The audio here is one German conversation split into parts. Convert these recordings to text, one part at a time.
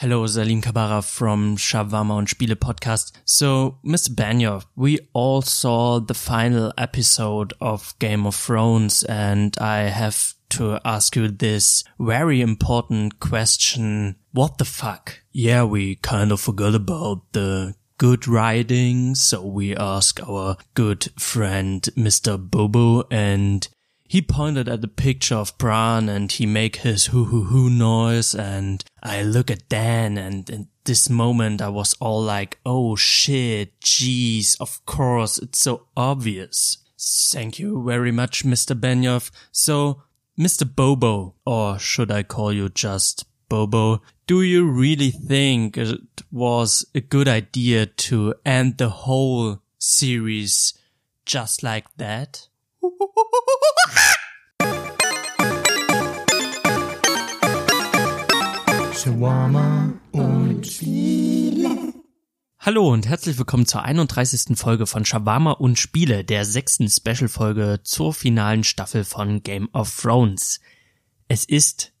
Hello, Salim Kabara from Shawarma und Spiele podcast. So, Mr. Benioff, we all saw the final episode of Game of Thrones and I have to ask you this very important question. What the fuck? Yeah, we kind of forgot about the good writing, so we ask our good friend Mr. Bobo and he pointed at the picture of Bran and he make his hoo hoo hoo noise and I look at Dan and in this moment I was all like, oh shit, jeez, of course, it's so obvious. Thank you very much, Mr. Benioff. So, Mr. Bobo, or should I call you just Bobo, do you really think it was a good idea to end the whole series just like that? Shawarma und Spiele. Hallo und herzlich willkommen zur 31. Folge von Shawarma und Spiele, der sechsten Special-Folge zur finalen Staffel von Game of Thrones. Es ist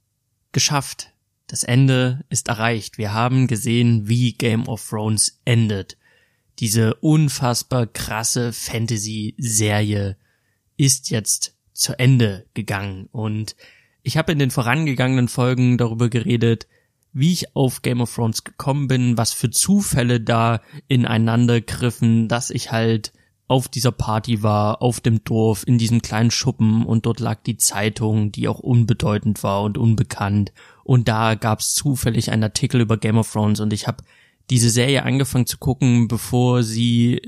geschafft. Das Ende ist erreicht. Wir haben gesehen, wie Game of Thrones endet. Diese unfassbar krasse Fantasy-Serie ist jetzt zu Ende gegangen und ich habe in den vorangegangenen Folgen darüber geredet, wie ich auf Game of Thrones gekommen bin, was für Zufälle da ineinander griffen, dass ich halt auf dieser Party war, auf dem Dorf, in diesem kleinen Schuppen und dort lag die Zeitung, die auch unbedeutend war und unbekannt. Und da gab's zufällig einen Artikel über Game of Thrones und ich habe diese Serie angefangen zu gucken, bevor sie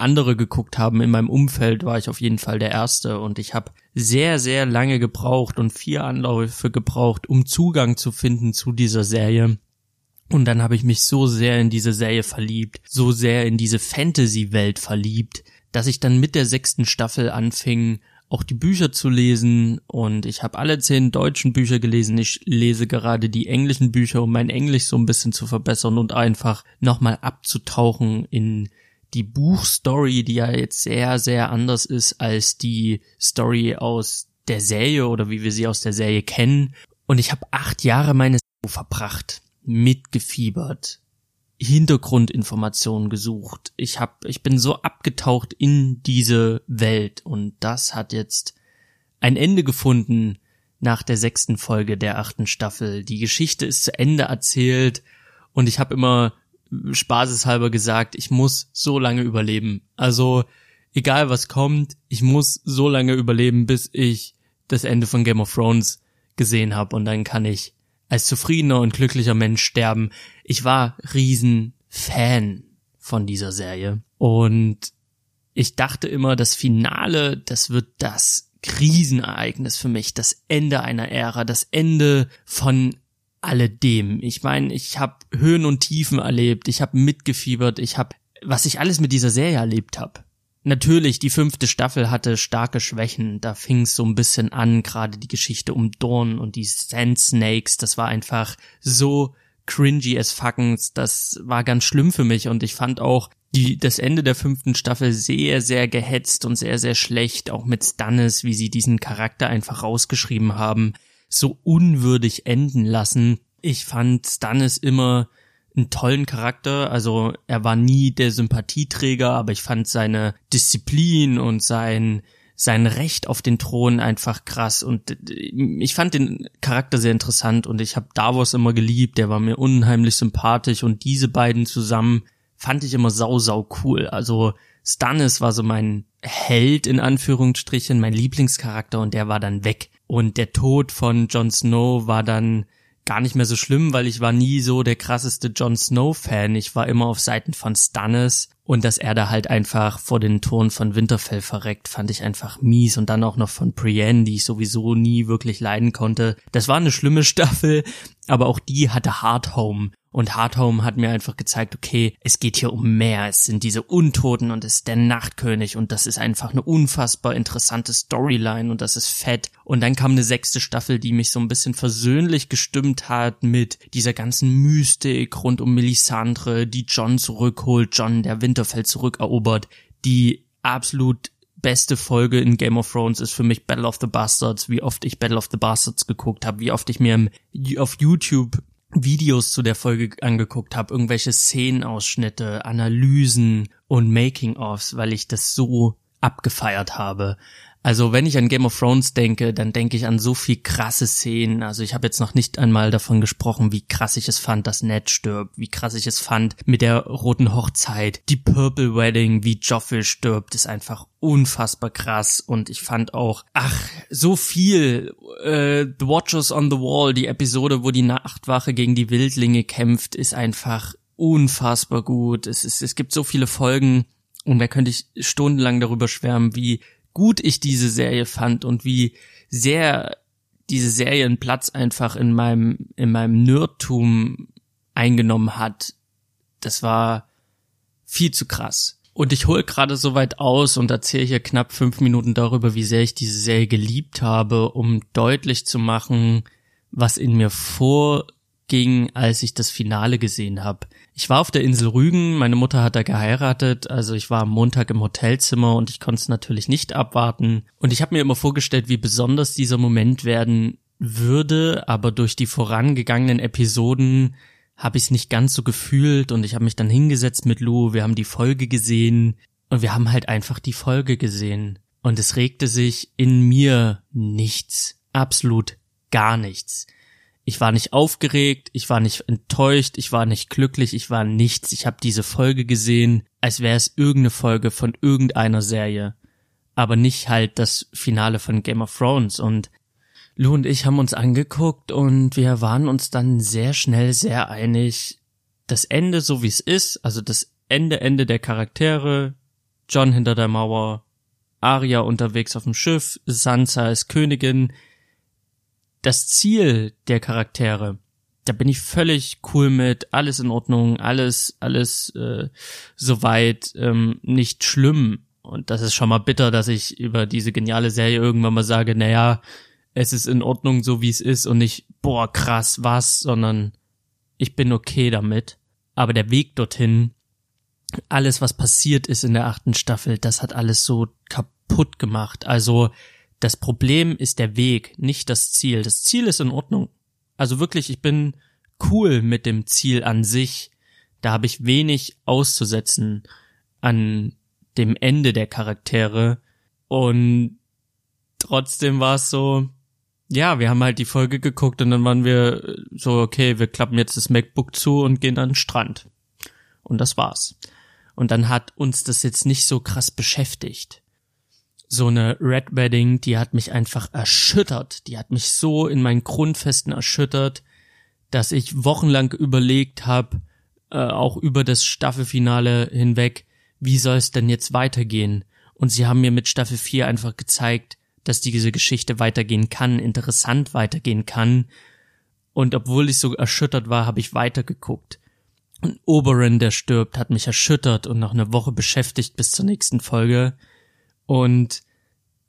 andere geguckt haben. In meinem Umfeld war ich auf jeden Fall der Erste und ich habe sehr, sehr lange gebraucht und vier Anläufe gebraucht, um Zugang zu finden zu dieser Serie. Und dann habe ich mich so sehr in diese Serie verliebt, so sehr in diese Fantasy-Welt verliebt, dass ich dann mit der sechsten Staffel anfing, auch die Bücher zu lesen und ich habe alle zehn deutschen Bücher gelesen. Ich lese gerade die englischen Bücher, um mein Englisch so ein bisschen zu verbessern und einfach nochmal abzutauchen in die Buchstory, die ja jetzt sehr, sehr anders ist als die Story aus der Serie oder wie wir sie aus der Serie kennen. Und ich habe acht Jahre meines verbracht, mitgefiebert, Hintergrundinformationen gesucht. Ich hab, ich bin so abgetaucht in diese Welt und das hat jetzt ein Ende gefunden nach der sechsten Folge der achten Staffel. Die Geschichte ist zu Ende erzählt und ich habe immer spaßeshalber gesagt, ich muss so lange überleben. Also egal was kommt, ich muss so lange überleben, bis ich das Ende von Game of Thrones gesehen habe und dann kann ich als zufriedener und glücklicher Mensch sterben. Ich war riesen Fan von dieser Serie und ich dachte immer, das Finale, das wird das Krisenereignis für mich, das Ende einer Ära, das Ende von alledem. Ich meine, ich habe Höhen und Tiefen erlebt, ich habe mitgefiebert, ich habe, was ich alles mit dieser Serie erlebt habe. Natürlich, die fünfte Staffel hatte starke Schwächen. Da fing es so ein bisschen an, gerade die Geschichte um Dorn und die Sand Snakes. Das war einfach so cringy as fuckens. Das war ganz schlimm für mich und ich fand auch die, das Ende der fünften Staffel sehr, sehr gehetzt und sehr, sehr schlecht. Auch mit Stannis, wie sie diesen Charakter einfach rausgeschrieben haben. So unwürdig enden lassen. Ich fand Stannis immer einen tollen Charakter. Also er war nie der Sympathieträger, aber ich fand seine Disziplin und sein sein Recht auf den Thron einfach krass und ich fand den Charakter sehr interessant und ich habe Davos immer geliebt, der war mir unheimlich sympathisch und diese beiden zusammen fand ich immer sau sau cool. Also Stannis war so mein Held in Anführungsstrichen, mein Lieblingscharakter und der war dann weg und der Tod von Jon Snow war dann gar nicht mehr so schlimm, weil ich war nie so der krasseste Jon Snow Fan. Ich war immer auf Seiten von Stannis und dass er da halt einfach vor den Toren von Winterfell verreckt, fand ich einfach mies und dann auch noch von Brienne, die ich sowieso nie wirklich leiden konnte. Das war eine schlimme Staffel, aber auch die hatte Hard Home und Hard Home hat mir einfach gezeigt, okay, es geht hier um mehr. Es sind diese Untoten und es ist der Nachtkönig und das ist einfach eine unfassbar interessante Storyline und das ist fett. Und dann kam eine sechste Staffel, die mich so ein bisschen versöhnlich gestimmt hat mit dieser ganzen Mystik rund um Melisandre, die John zurückholt, John der Winterfell zurückerobert, die absolut beste Folge in Game of Thrones ist für mich Battle of the Bastards, wie oft ich Battle of the Bastards geguckt habe, wie oft ich mir auf YouTube Videos zu der Folge angeguckt habe, irgendwelche Szenenausschnitte, Analysen und Making-ofs, weil ich das so abgefeiert habe. Also wenn ich an Game of Thrones denke, dann denke ich an so viel krasse Szenen. Also ich habe jetzt noch nicht einmal davon gesprochen, wie krass ich es fand, dass Ned stirbt, wie krass ich es fand mit der roten Hochzeit, die Purple Wedding, wie Joffrey stirbt, ist einfach unfassbar krass. Und ich fand auch, ach, so viel. Äh, the Watchers on the Wall, die Episode, wo die Nachtwache gegen die Wildlinge kämpft, ist einfach unfassbar gut. Es, ist, es gibt so viele Folgen. Und da könnte ich stundenlang darüber schwärmen, wie gut ich diese Serie fand und wie sehr diese Serie einen Platz einfach in meinem, in meinem Nerdtum eingenommen hat. Das war viel zu krass. Und ich hole gerade so weit aus und erzähle hier knapp fünf Minuten darüber, wie sehr ich diese Serie geliebt habe, um deutlich zu machen, was in mir vorging, als ich das Finale gesehen habe. Ich war auf der Insel Rügen, meine Mutter hat da geheiratet, also ich war am Montag im Hotelzimmer und ich konnte es natürlich nicht abwarten. Und ich habe mir immer vorgestellt, wie besonders dieser Moment werden würde, aber durch die vorangegangenen Episoden habe ich es nicht ganz so gefühlt und ich habe mich dann hingesetzt mit Lou, wir haben die Folge gesehen und wir haben halt einfach die Folge gesehen. Und es regte sich in mir nichts, absolut gar nichts. Ich war nicht aufgeregt, ich war nicht enttäuscht, ich war nicht glücklich, ich war nichts. Ich habe diese Folge gesehen, als wäre es irgendeine Folge von irgendeiner Serie, aber nicht halt das Finale von Game of Thrones. Und Lou und ich haben uns angeguckt und wir waren uns dann sehr schnell sehr einig. Das Ende, so wie es ist, also das Ende, Ende der Charaktere, John hinter der Mauer, Arya unterwegs auf dem Schiff, Sansa ist Königin, das Ziel der Charaktere, da bin ich völlig cool mit, alles in Ordnung, alles, alles äh, soweit ähm, nicht schlimm. Und das ist schon mal bitter, dass ich über diese geniale Serie irgendwann mal sage, naja, es ist in Ordnung, so wie es ist und nicht, boah, krass, was, sondern ich bin okay damit. Aber der Weg dorthin, alles, was passiert ist in der achten Staffel, das hat alles so kaputt gemacht. Also das Problem ist der Weg, nicht das Ziel. Das Ziel ist in Ordnung. Also wirklich, ich bin cool mit dem Ziel an sich. Da habe ich wenig auszusetzen an dem Ende der Charaktere. Und trotzdem war es so, ja, wir haben halt die Folge geguckt und dann waren wir so, okay, wir klappen jetzt das MacBook zu und gehen an den Strand. Und das war's. Und dann hat uns das jetzt nicht so krass beschäftigt so eine Red Wedding, die hat mich einfach erschüttert. Die hat mich so in meinen Grundfesten erschüttert, dass ich wochenlang überlegt habe, äh, auch über das Staffelfinale hinweg, wie soll es denn jetzt weitergehen? Und sie haben mir mit Staffel 4 einfach gezeigt, dass diese Geschichte weitergehen kann, interessant weitergehen kann. Und obwohl ich so erschüttert war, habe ich weitergeguckt. Und Oberon, der stirbt, hat mich erschüttert und noch eine Woche beschäftigt bis zur nächsten Folge. Und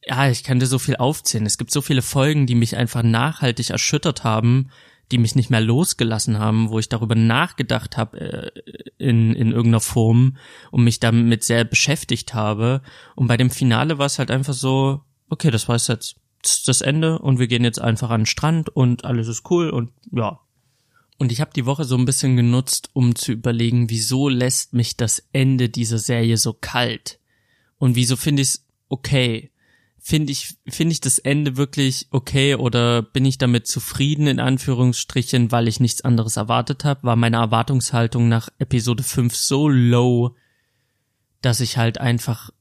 ja, ich dir so viel aufzählen. Es gibt so viele Folgen, die mich einfach nachhaltig erschüttert haben, die mich nicht mehr losgelassen haben, wo ich darüber nachgedacht habe äh, in, in irgendeiner Form und mich damit sehr beschäftigt habe. Und bei dem Finale war es halt einfach so, okay, das war jetzt das Ende und wir gehen jetzt einfach an den Strand und alles ist cool und ja. Und ich habe die Woche so ein bisschen genutzt, um zu überlegen, wieso lässt mich das Ende dieser Serie so kalt? Und wieso finde ich es okay. Finde ich, finde ich das Ende wirklich okay oder bin ich damit zufrieden, in Anführungsstrichen, weil ich nichts anderes erwartet habe? War meine Erwartungshaltung nach Episode 5 so low, dass ich halt einfach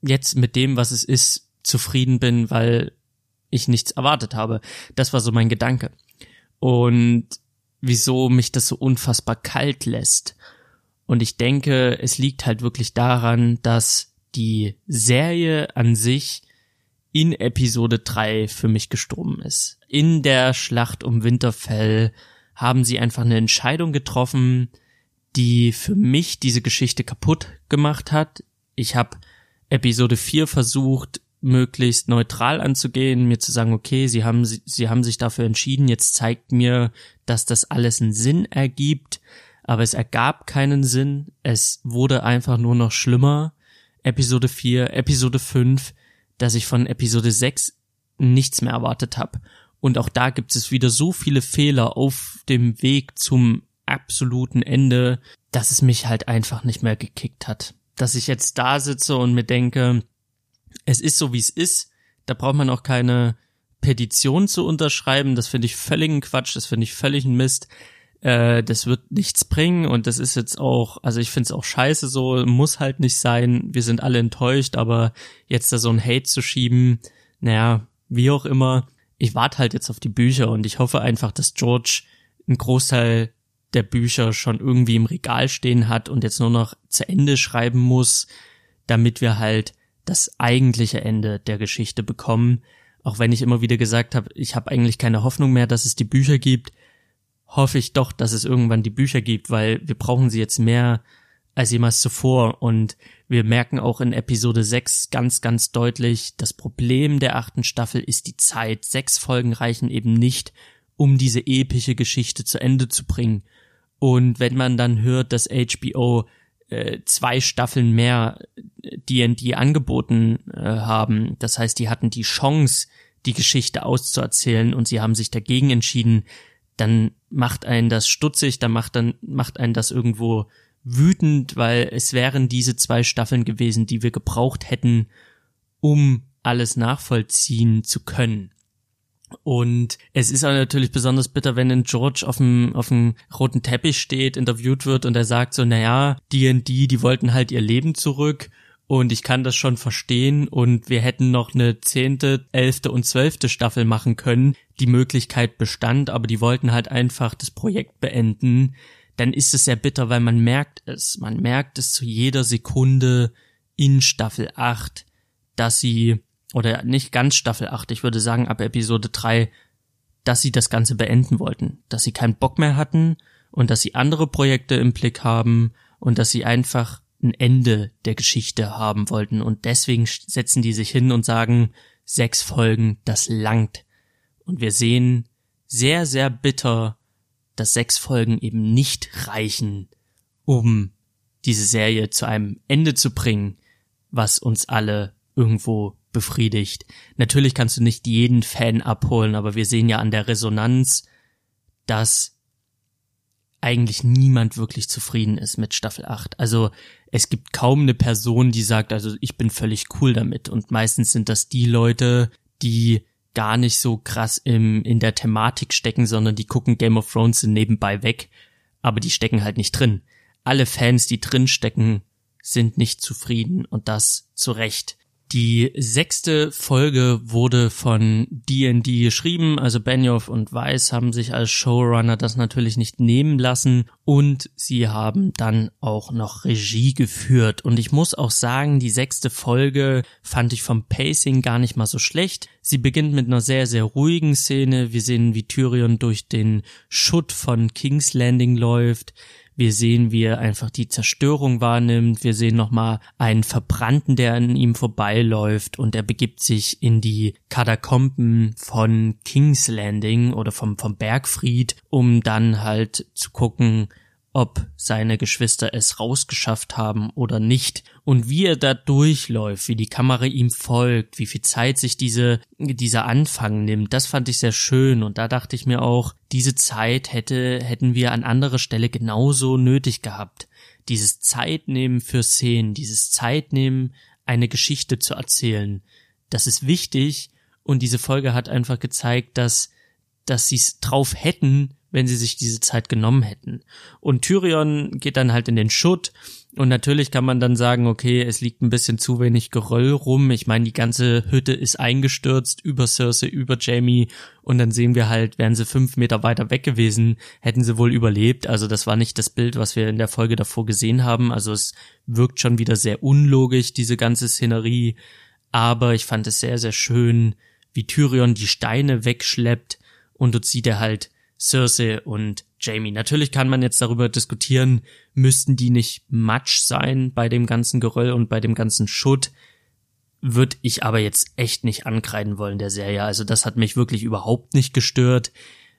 jetzt mit dem, was es ist, zufrieden bin, weil ich nichts erwartet habe. Das war so mein Gedanke. Und wieso mich das so unfassbar kalt lässt. Und ich denke, es liegt halt wirklich daran, dass die Serie an sich in Episode 3 für mich gestorben ist. In der Schlacht um Winterfell haben sie einfach eine Entscheidung getroffen, die für mich diese Geschichte kaputt gemacht hat. Ich habe Episode 4 versucht, möglichst neutral anzugehen, mir zu sagen, okay, sie haben, sie haben sich dafür entschieden, jetzt zeigt mir, dass das alles einen Sinn ergibt, aber es ergab keinen Sinn, es wurde einfach nur noch schlimmer Episode 4, Episode 5, dass ich von Episode 6 nichts mehr erwartet habe. Und auch da gibt es wieder so viele Fehler auf dem Weg zum absoluten Ende, dass es mich halt einfach nicht mehr gekickt hat. Dass ich jetzt da sitze und mir denke, es ist so wie es ist, da braucht man auch keine Petition zu unterschreiben, das finde ich völligen Quatsch, das finde ich völligen Mist. Äh, das wird nichts bringen und das ist jetzt auch, also ich finde es auch scheiße so, muss halt nicht sein, wir sind alle enttäuscht, aber jetzt da so ein Hate zu schieben, naja, wie auch immer, ich warte halt jetzt auf die Bücher und ich hoffe einfach, dass George einen Großteil der Bücher schon irgendwie im Regal stehen hat und jetzt nur noch zu Ende schreiben muss, damit wir halt das eigentliche Ende der Geschichte bekommen. Auch wenn ich immer wieder gesagt habe, ich habe eigentlich keine Hoffnung mehr, dass es die Bücher gibt, hoffe ich doch, dass es irgendwann die Bücher gibt, weil wir brauchen sie jetzt mehr als jemals zuvor. Und wir merken auch in Episode 6 ganz, ganz deutlich, das Problem der achten Staffel ist die Zeit. Sechs Folgen reichen eben nicht, um diese epische Geschichte zu Ende zu bringen. Und wenn man dann hört, dass HBO äh, zwei Staffeln mehr D&D angeboten äh, haben, das heißt, die hatten die Chance, die Geschichte auszuerzählen und sie haben sich dagegen entschieden, dann macht einen das stutzig, dann macht dann macht einen das irgendwo wütend, weil es wären diese zwei Staffeln gewesen, die wir gebraucht hätten, um alles nachvollziehen zu können. Und es ist auch natürlich besonders bitter, wenn ein George auf dem, auf dem roten Teppich steht, interviewt wird und er sagt so, naja, die, die wollten halt ihr Leben zurück und ich kann das schon verstehen und wir hätten noch eine zehnte, elfte und zwölfte Staffel machen können. Die Möglichkeit bestand, aber die wollten halt einfach das Projekt beenden. Dann ist es sehr bitter, weil man merkt es. Man merkt es zu jeder Sekunde in Staffel 8, dass sie oder nicht ganz Staffel 8, ich würde sagen ab Episode 3, dass sie das Ganze beenden wollten, dass sie keinen Bock mehr hatten und dass sie andere Projekte im Blick haben und dass sie einfach ein Ende der Geschichte haben wollten und deswegen setzen die sich hin und sagen, sechs Folgen, das langt. Und wir sehen sehr, sehr bitter, dass sechs Folgen eben nicht reichen, um diese Serie zu einem Ende zu bringen, was uns alle irgendwo befriedigt. Natürlich kannst du nicht jeden Fan abholen, aber wir sehen ja an der Resonanz, dass eigentlich niemand wirklich zufrieden ist mit Staffel 8. Also es gibt kaum eine Person, die sagt, also ich bin völlig cool damit. Und meistens sind das die Leute, die gar nicht so krass im, in der Thematik stecken, sondern die gucken Game of Thrones nebenbei weg, aber die stecken halt nicht drin. Alle Fans, die drin stecken, sind nicht zufrieden und das zu Recht. Die sechste Folge wurde von D&D geschrieben, also Benioff und Weiss haben sich als Showrunner das natürlich nicht nehmen lassen und sie haben dann auch noch Regie geführt und ich muss auch sagen, die sechste Folge fand ich vom Pacing gar nicht mal so schlecht. Sie beginnt mit einer sehr, sehr ruhigen Szene. Wir sehen, wie Tyrion durch den Schutt von King's Landing läuft. Wir sehen, wie er einfach die Zerstörung wahrnimmt. Wir sehen nochmal einen Verbrannten, der an ihm vorbeiläuft und er begibt sich in die Katakomben von King's Landing oder vom, vom Bergfried, um dann halt zu gucken, ob seine Geschwister es rausgeschafft haben oder nicht und wie er da durchläuft, wie die Kamera ihm folgt, wie viel Zeit sich diese, dieser Anfang nimmt, das fand ich sehr schön und da dachte ich mir auch, diese Zeit hätte, hätten wir an anderer Stelle genauso nötig gehabt. Dieses Zeitnehmen für Szenen, dieses Zeitnehmen, eine Geschichte zu erzählen, das ist wichtig und diese Folge hat einfach gezeigt, dass, dass sie es drauf hätten, wenn sie sich diese Zeit genommen hätten. Und Tyrion geht dann halt in den Schutt und natürlich kann man dann sagen, okay, es liegt ein bisschen zu wenig Geröll rum. Ich meine, die ganze Hütte ist eingestürzt über Cersei, über Jamie und dann sehen wir halt, wären sie fünf Meter weiter weg gewesen, hätten sie wohl überlebt. Also das war nicht das Bild, was wir in der Folge davor gesehen haben. Also es wirkt schon wieder sehr unlogisch, diese ganze Szenerie. Aber ich fand es sehr, sehr schön, wie Tyrion die Steine wegschleppt und dort sieht er halt Cersei und Jamie. Natürlich kann man jetzt darüber diskutieren, müssten die nicht Matsch sein bei dem ganzen Geröll und bei dem ganzen Schutt. Würde ich aber jetzt echt nicht ankreiden wollen der Serie. Also das hat mich wirklich überhaupt nicht gestört.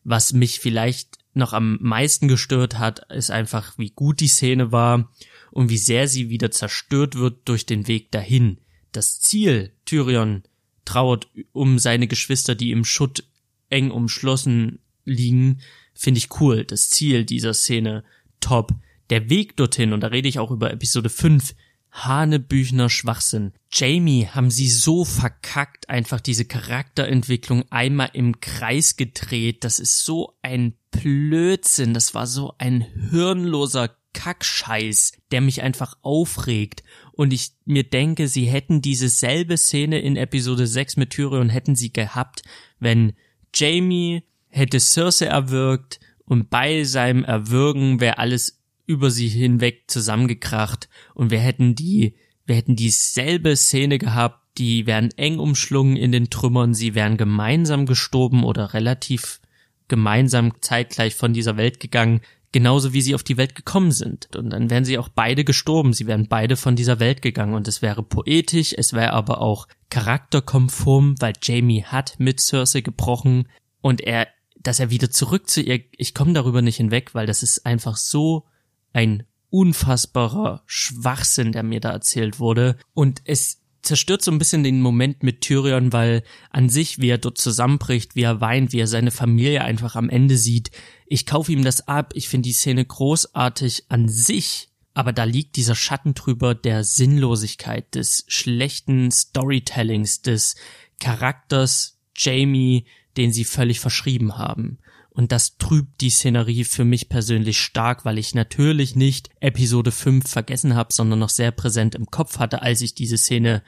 Was mich vielleicht noch am meisten gestört hat, ist einfach, wie gut die Szene war und wie sehr sie wieder zerstört wird durch den Weg dahin. Das Ziel, Tyrion trauert um seine Geschwister, die im Schutt eng umschlossen liegen, finde ich cool. Das Ziel dieser Szene top. Der Weg dorthin, und da rede ich auch über Episode 5, Hanebüchner Schwachsinn. Jamie haben sie so verkackt, einfach diese Charakterentwicklung einmal im Kreis gedreht. Das ist so ein Blödsinn. Das war so ein hirnloser Kackscheiß, der mich einfach aufregt. Und ich mir denke, sie hätten diese selbe Szene in Episode 6 mit Tyrion hätten sie gehabt, wenn Jamie hätte Cersei erwürgt und bei seinem Erwürgen wäre alles über sie hinweg zusammengekracht und wir hätten die, wir hätten dieselbe Szene gehabt, die wären eng umschlungen in den Trümmern, sie wären gemeinsam gestorben oder relativ gemeinsam zeitgleich von dieser Welt gegangen, genauso wie sie auf die Welt gekommen sind. Und dann wären sie auch beide gestorben, sie wären beide von dieser Welt gegangen und es wäre poetisch, es wäre aber auch charakterkonform, weil Jamie hat mit Cersei gebrochen und er, dass er wieder zurück zu ihr, ich komme darüber nicht hinweg, weil das ist einfach so ein unfassbarer Schwachsinn, der mir da erzählt wurde. Und es zerstört so ein bisschen den Moment mit Tyrion, weil an sich, wie er dort zusammenbricht, wie er weint, wie er seine Familie einfach am Ende sieht. Ich kaufe ihm das ab. Ich finde die Szene großartig an sich. Aber da liegt dieser Schatten drüber der Sinnlosigkeit, des schlechten Storytellings, des Charakters Jamie, den sie völlig verschrieben haben. Und das trübt die Szenerie für mich persönlich stark, weil ich natürlich nicht Episode 5 vergessen habe, sondern noch sehr präsent im Kopf hatte, als ich diese Szene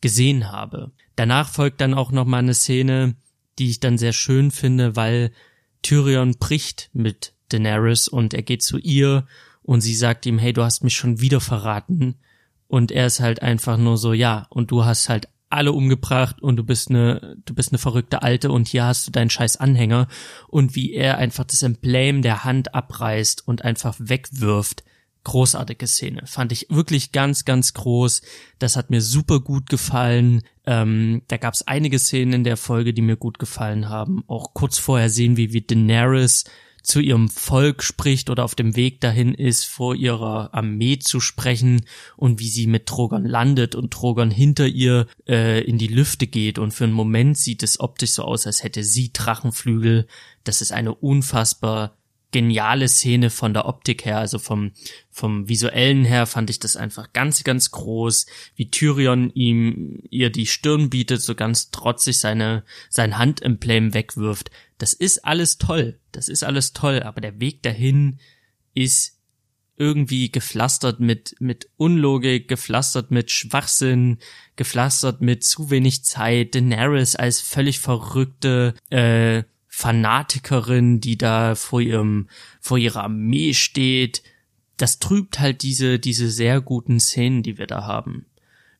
gesehen habe. Danach folgt dann auch noch mal eine Szene, die ich dann sehr schön finde, weil Tyrion bricht mit Daenerys und er geht zu ihr und sie sagt ihm, hey, du hast mich schon wieder verraten. Und er ist halt einfach nur so, ja, und du hast halt alle umgebracht und du bist eine, du bist eine verrückte Alte und hier hast du deinen scheiß Anhänger und wie er einfach das Emblem der Hand abreißt und einfach wegwirft. Großartige Szene. Fand ich wirklich ganz, ganz groß. Das hat mir super gut gefallen. Ähm, da gab es einige Szenen in der Folge, die mir gut gefallen haben. Auch kurz vorher sehen wir, wie Daenerys zu ihrem Volk spricht oder auf dem Weg dahin ist, vor ihrer Armee zu sprechen und wie sie mit Trogon landet und Trogon hinter ihr äh, in die Lüfte geht und für einen Moment sieht es optisch so aus, als hätte sie Drachenflügel. Das ist eine unfassbar geniale Szene von der Optik her, also vom, vom visuellen her fand ich das einfach ganz, ganz groß, wie Tyrion ihm ihr die Stirn bietet, so ganz trotzig seine, sein Handemblem wegwirft. Das ist alles toll. Das ist alles toll, aber der Weg dahin ist irgendwie gepflastert mit, mit Unlogik, gepflastert mit Schwachsinn, gepflastert mit zu wenig Zeit, Daenerys als völlig verrückte, äh, Fanatikerin, die da vor ihrem, vor ihrer Armee steht. Das trübt halt diese, diese sehr guten Szenen, die wir da haben.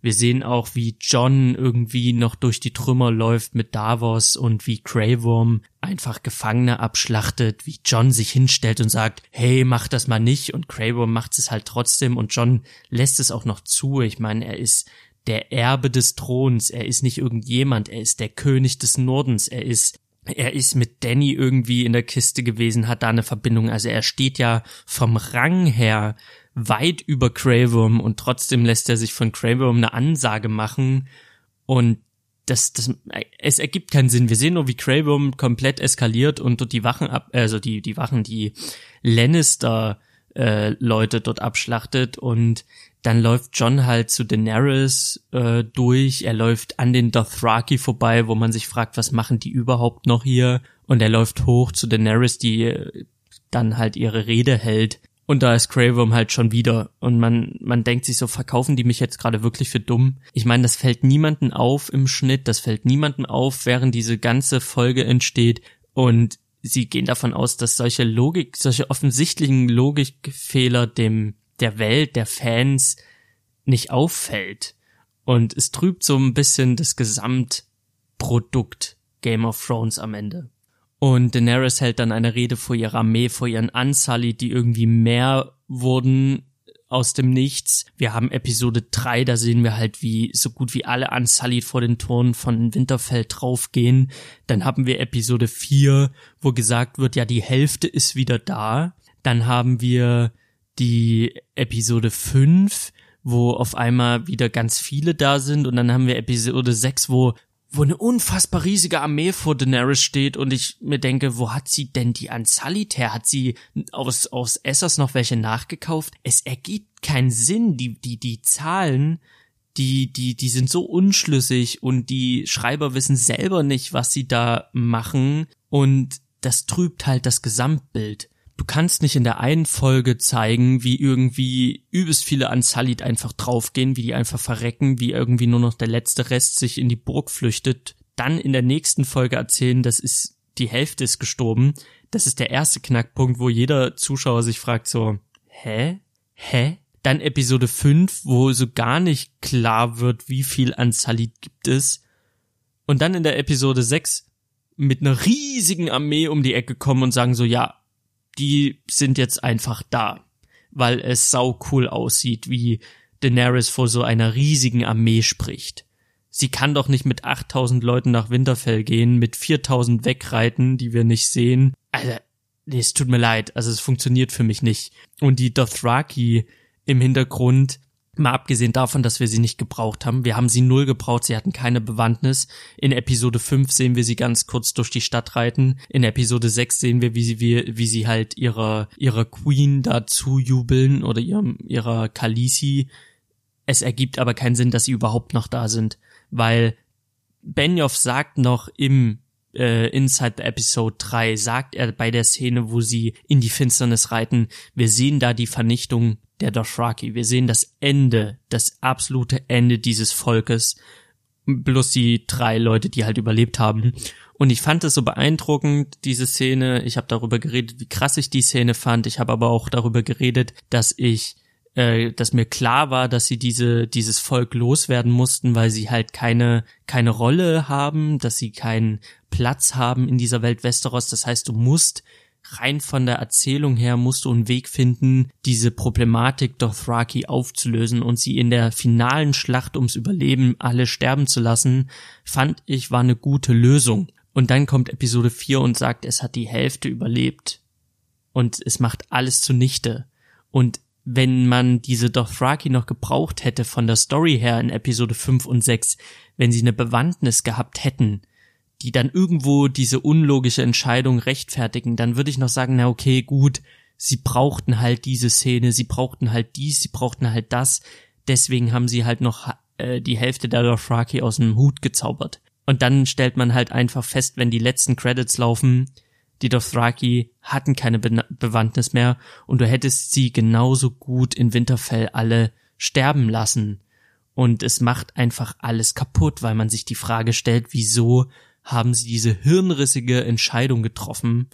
Wir sehen auch, wie John irgendwie noch durch die Trümmer läuft mit Davos und wie Grey Worm einfach Gefangene abschlachtet, wie John sich hinstellt und sagt, hey, mach das mal nicht und Grey Worm macht es halt trotzdem und John lässt es auch noch zu. Ich meine, er ist der Erbe des Throns, er ist nicht irgendjemand, er ist der König des Nordens, er ist er ist mit Danny irgendwie in der Kiste gewesen, hat da eine Verbindung. Also er steht ja vom Rang her weit über Craven und trotzdem lässt er sich von Craven eine Ansage machen und das, das, es ergibt keinen Sinn. Wir sehen nur, wie Craven komplett eskaliert und dort die Wachen ab, also die, die Wachen, die Lannister äh, Leute dort abschlachtet und dann läuft John halt zu Daenerys äh, durch. Er läuft an den Dothraki vorbei, wo man sich fragt, was machen die überhaupt noch hier? Und er läuft hoch zu Daenerys, die äh, dann halt ihre Rede hält. Und da ist Worm halt schon wieder. Und man, man denkt sich so, verkaufen die mich jetzt gerade wirklich für dumm? Ich meine, das fällt niemanden auf im Schnitt, das fällt niemanden auf, während diese ganze Folge entsteht. Und sie gehen davon aus, dass solche Logik, solche offensichtlichen Logikfehler dem der Welt, der Fans nicht auffällt. Und es trübt so ein bisschen das Gesamtprodukt Game of Thrones am Ende. Und Daenerys hält dann eine Rede vor ihrer Armee, vor ihren Unsullied, die irgendwie mehr wurden aus dem Nichts. Wir haben Episode 3, da sehen wir halt, wie so gut wie alle Unsullied vor den Toren von Winterfell draufgehen. Dann haben wir Episode 4, wo gesagt wird, ja, die Hälfte ist wieder da. Dann haben wir die Episode 5, wo auf einmal wieder ganz viele da sind und dann haben wir Episode 6, wo wo eine unfassbar riesige Armee vor Daenerys steht und ich mir denke, wo hat sie denn die Unsullied her? Hat sie aus, aus Essos noch welche nachgekauft? Es ergibt keinen Sinn. Die, die, die Zahlen, die, die, die sind so unschlüssig und die Schreiber wissen selber nicht, was sie da machen und das trübt halt das Gesamtbild du kannst nicht in der einen Folge zeigen, wie irgendwie übelst viele Unsullied einfach draufgehen, wie die einfach verrecken, wie irgendwie nur noch der letzte Rest sich in die Burg flüchtet, dann in der nächsten Folge erzählen, das ist die Hälfte ist gestorben. Das ist der erste Knackpunkt, wo jeder Zuschauer sich fragt so, hä? Hä? Dann Episode 5, wo so gar nicht klar wird, wie viel Unsullied gibt es. Und dann in der Episode 6 mit einer riesigen Armee um die Ecke kommen und sagen so, ja, die sind jetzt einfach da, weil es sau cool aussieht, wie Daenerys vor so einer riesigen Armee spricht. Sie kann doch nicht mit 8000 Leuten nach Winterfell gehen, mit 4000 wegreiten, die wir nicht sehen. Alter, nee, es tut mir leid, also es funktioniert für mich nicht. Und die Dothraki im Hintergrund, Mal abgesehen davon, dass wir sie nicht gebraucht haben. Wir haben sie null gebraucht, sie hatten keine Bewandtnis. In Episode 5 sehen wir sie ganz kurz durch die Stadt reiten. In Episode 6 sehen wir, wie sie, wie, wie sie halt ihrer, ihrer Queen dazu jubeln oder ihrem, ihrer Khaleesi. Es ergibt aber keinen Sinn, dass sie überhaupt noch da sind, weil Benioff sagt noch im äh, Inside the Episode 3 sagt er bei der Szene, wo sie in die Finsternis reiten, wir sehen da die Vernichtung der Dothraki. Wir sehen das Ende, das absolute Ende dieses Volkes, bloß die drei Leute, die halt überlebt haben. Und ich fand es so beeindruckend, diese Szene. Ich habe darüber geredet, wie krass ich die Szene fand. Ich habe aber auch darüber geredet, dass ich, äh, dass mir klar war, dass sie diese dieses Volk loswerden mussten, weil sie halt keine keine Rolle haben, dass sie keinen Platz haben in dieser Welt Westeros. Das heißt, du musst rein von der Erzählung her musst du einen Weg finden, diese Problematik Dothraki aufzulösen und sie in der finalen Schlacht ums Überleben alle sterben zu lassen, fand ich war eine gute Lösung. Und dann kommt Episode 4 und sagt, es hat die Hälfte überlebt. Und es macht alles zunichte. Und wenn man diese Dothraki noch gebraucht hätte von der Story her in Episode 5 und 6, wenn sie eine Bewandtnis gehabt hätten, die dann irgendwo diese unlogische Entscheidung rechtfertigen, dann würde ich noch sagen, na okay, gut, sie brauchten halt diese Szene, sie brauchten halt dies, sie brauchten halt das, deswegen haben sie halt noch äh, die Hälfte der Dothraki aus dem Hut gezaubert. Und dann stellt man halt einfach fest, wenn die letzten Credits laufen, die Dothraki hatten keine Be Bewandtnis mehr und du hättest sie genauso gut in Winterfell alle sterben lassen. Und es macht einfach alles kaputt, weil man sich die Frage stellt, wieso haben sie diese hirnrissige Entscheidung getroffen,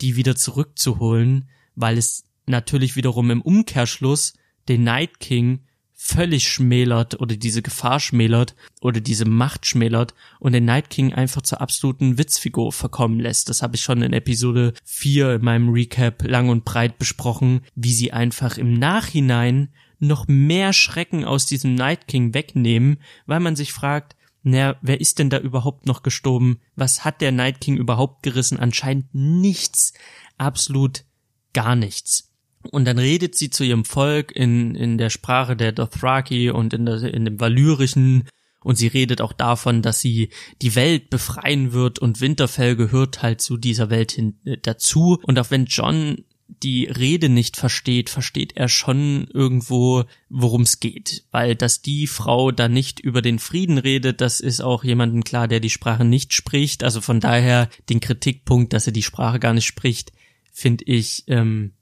die wieder zurückzuholen, weil es natürlich wiederum im Umkehrschluss den Night King völlig schmälert oder diese Gefahr schmälert oder diese Macht schmälert und den Night King einfach zur absoluten Witzfigur verkommen lässt. Das habe ich schon in Episode 4 in meinem Recap lang und breit besprochen, wie sie einfach im Nachhinein noch mehr Schrecken aus diesem Night King wegnehmen, weil man sich fragt, naja, wer ist denn da überhaupt noch gestorben? Was hat der Night King überhaupt gerissen? Anscheinend nichts. Absolut gar nichts. Und dann redet sie zu ihrem Volk in, in der Sprache der Dothraki und in, der, in dem Valyrischen und sie redet auch davon, dass sie die Welt befreien wird und Winterfell gehört halt zu dieser Welt hin, äh, dazu. Und auch wenn John die Rede nicht versteht, versteht er schon irgendwo, worum es geht. Weil dass die Frau da nicht über den Frieden redet, das ist auch jemandem klar, der die Sprache nicht spricht. Also von daher den Kritikpunkt, dass er die Sprache gar nicht spricht, finde ich ähm,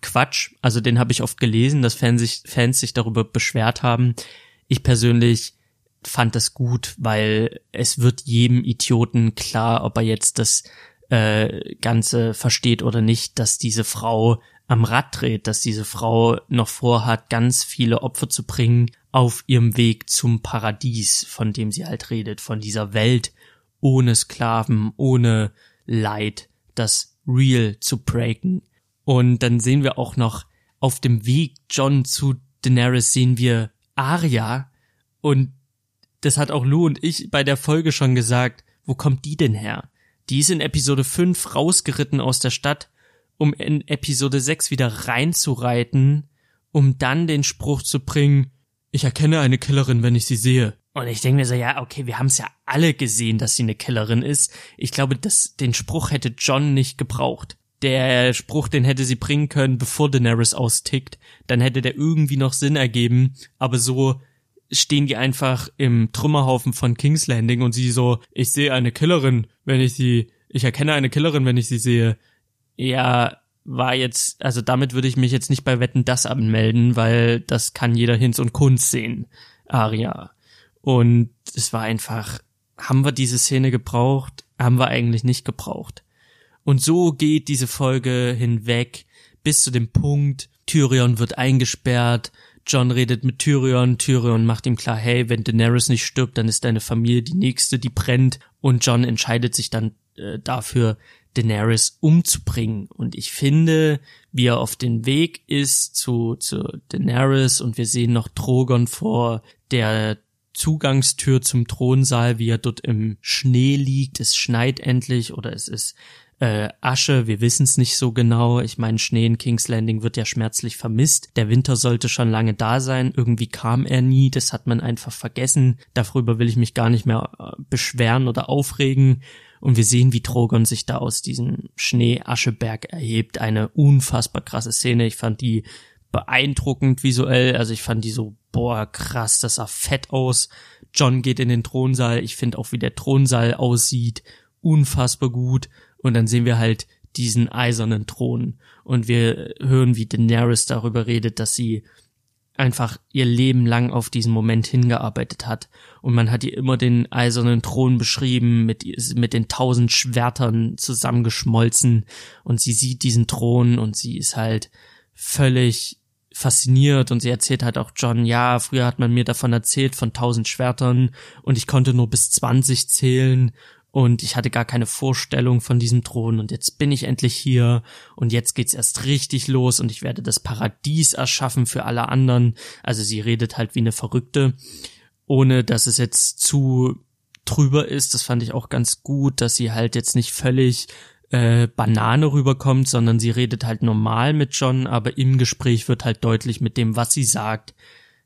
Quatsch. Also den habe ich oft gelesen, dass Fans sich, Fans sich darüber beschwert haben. Ich persönlich fand das gut, weil es wird jedem Idioten klar, ob er jetzt das äh, Ganze versteht oder nicht, dass diese Frau am Rad dreht, dass diese Frau noch vorhat, ganz viele Opfer zu bringen auf ihrem Weg zum Paradies, von dem sie halt redet, von dieser Welt ohne Sklaven, ohne Leid, das Real zu breaken. Und dann sehen wir auch noch auf dem Weg John zu Daenerys sehen wir Arya und das hat auch Lou und ich bei der Folge schon gesagt, wo kommt die denn her? Die ist in Episode 5 rausgeritten aus der Stadt, um in Episode 6 wieder reinzureiten, um dann den Spruch zu bringen, ich erkenne eine Killerin, wenn ich sie sehe. Und ich denke mir so, ja, okay, wir haben es ja alle gesehen, dass sie eine Killerin ist. Ich glaube, dass den Spruch hätte John nicht gebraucht. Der Spruch, den hätte sie bringen können, bevor Daenerys austickt. Dann hätte der irgendwie noch Sinn ergeben. Aber so stehen die einfach im Trümmerhaufen von King's Landing und sie so, ich sehe eine Killerin, wenn ich sie, ich erkenne eine Killerin, wenn ich sie sehe. Ja, war jetzt, also damit würde ich mich jetzt nicht bei Wetten das anmelden, weil das kann jeder Hinz und Kunst sehen. Aria. Und es war einfach, haben wir diese Szene gebraucht? Haben wir eigentlich nicht gebraucht. Und so geht diese Folge hinweg bis zu dem Punkt, Tyrion wird eingesperrt, John redet mit Tyrion, Tyrion macht ihm klar, hey, wenn Daenerys nicht stirbt, dann ist deine Familie die nächste, die brennt und John entscheidet sich dann äh, dafür, Daenerys umzubringen. Und ich finde, wie er auf den Weg ist zu, zu Daenerys und wir sehen noch Drogon vor der Zugangstür zum Thronsaal, wie er dort im Schnee liegt. Es schneit endlich oder es ist äh, Asche, wir wissen es nicht so genau. Ich meine, Schnee in King's Landing wird ja schmerzlich vermisst. Der Winter sollte schon lange da sein. Irgendwie kam er nie. Das hat man einfach vergessen. Darüber will ich mich gar nicht mehr äh, beschweren oder aufregen. Und wir sehen, wie Drogon sich da aus diesem Schnee-Ascheberg erhebt. Eine unfassbar krasse Szene. Ich fand die beeindruckend visuell. Also ich fand die so, boah, krass, das sah fett aus. John geht in den Thronsaal. Ich finde auch, wie der Thronsaal aussieht. Unfassbar gut. Und dann sehen wir halt diesen eisernen Thron. Und wir hören, wie Daenerys darüber redet, dass sie einfach ihr Leben lang auf diesen Moment hingearbeitet hat. Und man hat ihr immer den eisernen Thron beschrieben, mit, mit den tausend Schwertern zusammengeschmolzen. Und sie sieht diesen Thron und sie ist halt völlig fasziniert und sie erzählt halt auch John, ja, früher hat man mir davon erzählt von tausend Schwertern und ich konnte nur bis zwanzig zählen und ich hatte gar keine Vorstellung von diesem Thron und jetzt bin ich endlich hier und jetzt geht's erst richtig los und ich werde das Paradies erschaffen für alle anderen. Also sie redet halt wie eine Verrückte, ohne dass es jetzt zu drüber ist. Das fand ich auch ganz gut, dass sie halt jetzt nicht völlig äh, Banane rüberkommt, sondern sie redet halt normal mit John, aber im Gespräch wird halt deutlich mit dem, was sie sagt,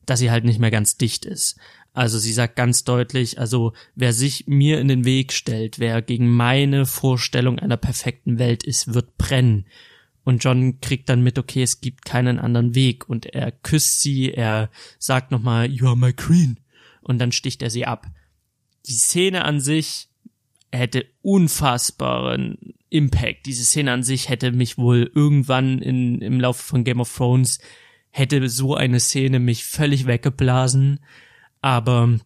dass sie halt nicht mehr ganz dicht ist. Also sie sagt ganz deutlich, also wer sich mir in den Weg stellt, wer gegen meine Vorstellung einer perfekten Welt ist, wird brennen. Und John kriegt dann mit, okay, es gibt keinen anderen Weg. Und er küsst sie, er sagt nochmal, you are my queen. Und dann sticht er sie ab. Die Szene an sich hätte unfassbaren Impact. Diese Szene an sich hätte mich wohl irgendwann in, im Laufe von Game of Thrones hätte so eine Szene mich völlig weggeblasen aber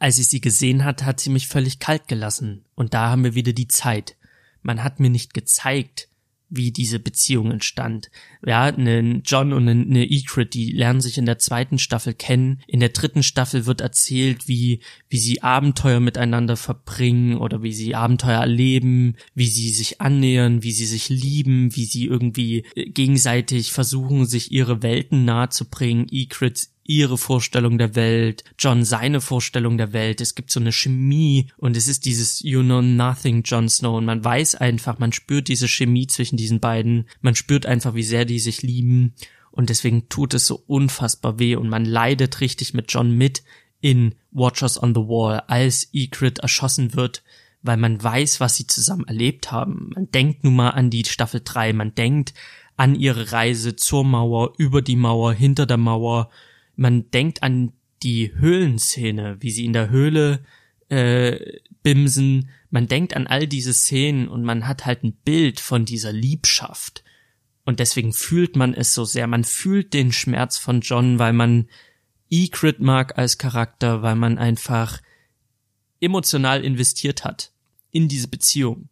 als ich sie gesehen hat, hat sie mich völlig kalt gelassen. Und da haben wir wieder die Zeit. Man hat mir nicht gezeigt, wie diese Beziehung entstand. Ja, eine John und eine Ecrit, die lernen sich in der zweiten Staffel kennen. In der dritten Staffel wird erzählt, wie, wie sie Abenteuer miteinander verbringen oder wie sie Abenteuer erleben, wie sie sich annähern, wie sie sich lieben, wie sie irgendwie gegenseitig versuchen, sich ihre Welten nahe zu bringen. Ecrit ihre Vorstellung der Welt, John seine Vorstellung der Welt. Es gibt so eine Chemie und es ist dieses You know nothing, Jon Snow. Und man weiß einfach, man spürt diese Chemie zwischen diesen beiden. Man spürt einfach, wie sehr die sich lieben. Und deswegen tut es so unfassbar weh und man leidet richtig mit John mit in Watchers on the Wall, als Ygritte erschossen wird, weil man weiß, was sie zusammen erlebt haben. Man denkt nun mal an die Staffel 3, man denkt an ihre Reise zur Mauer, über die Mauer, hinter der Mauer man denkt an die Höhlenszene, wie sie in der Höhle äh, bimsen, man denkt an all diese Szenen und man hat halt ein Bild von dieser Liebschaft. Und deswegen fühlt man es so sehr. Man fühlt den Schmerz von John, weil man Ygritte mag als Charakter, weil man einfach emotional investiert hat in diese Beziehung.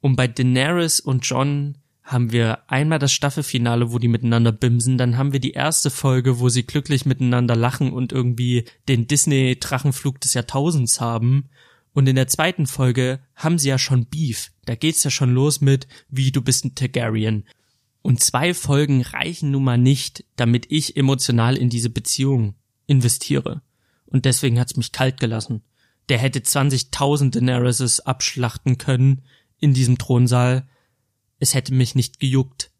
Und bei Daenerys und John haben wir einmal das Staffelfinale, wo die miteinander bimsen, dann haben wir die erste Folge, wo sie glücklich miteinander lachen und irgendwie den Disney Drachenflug des Jahrtausends haben. Und in der zweiten Folge haben sie ja schon Beef. Da geht's ja schon los mit, wie du bist ein Targaryen. Und zwei Folgen reichen nun mal nicht, damit ich emotional in diese Beziehung investiere. Und deswegen hat's mich kalt gelassen. Der hätte 20.000 Daenerys abschlachten können in diesem Thronsaal es hätte mich nicht gejuckt.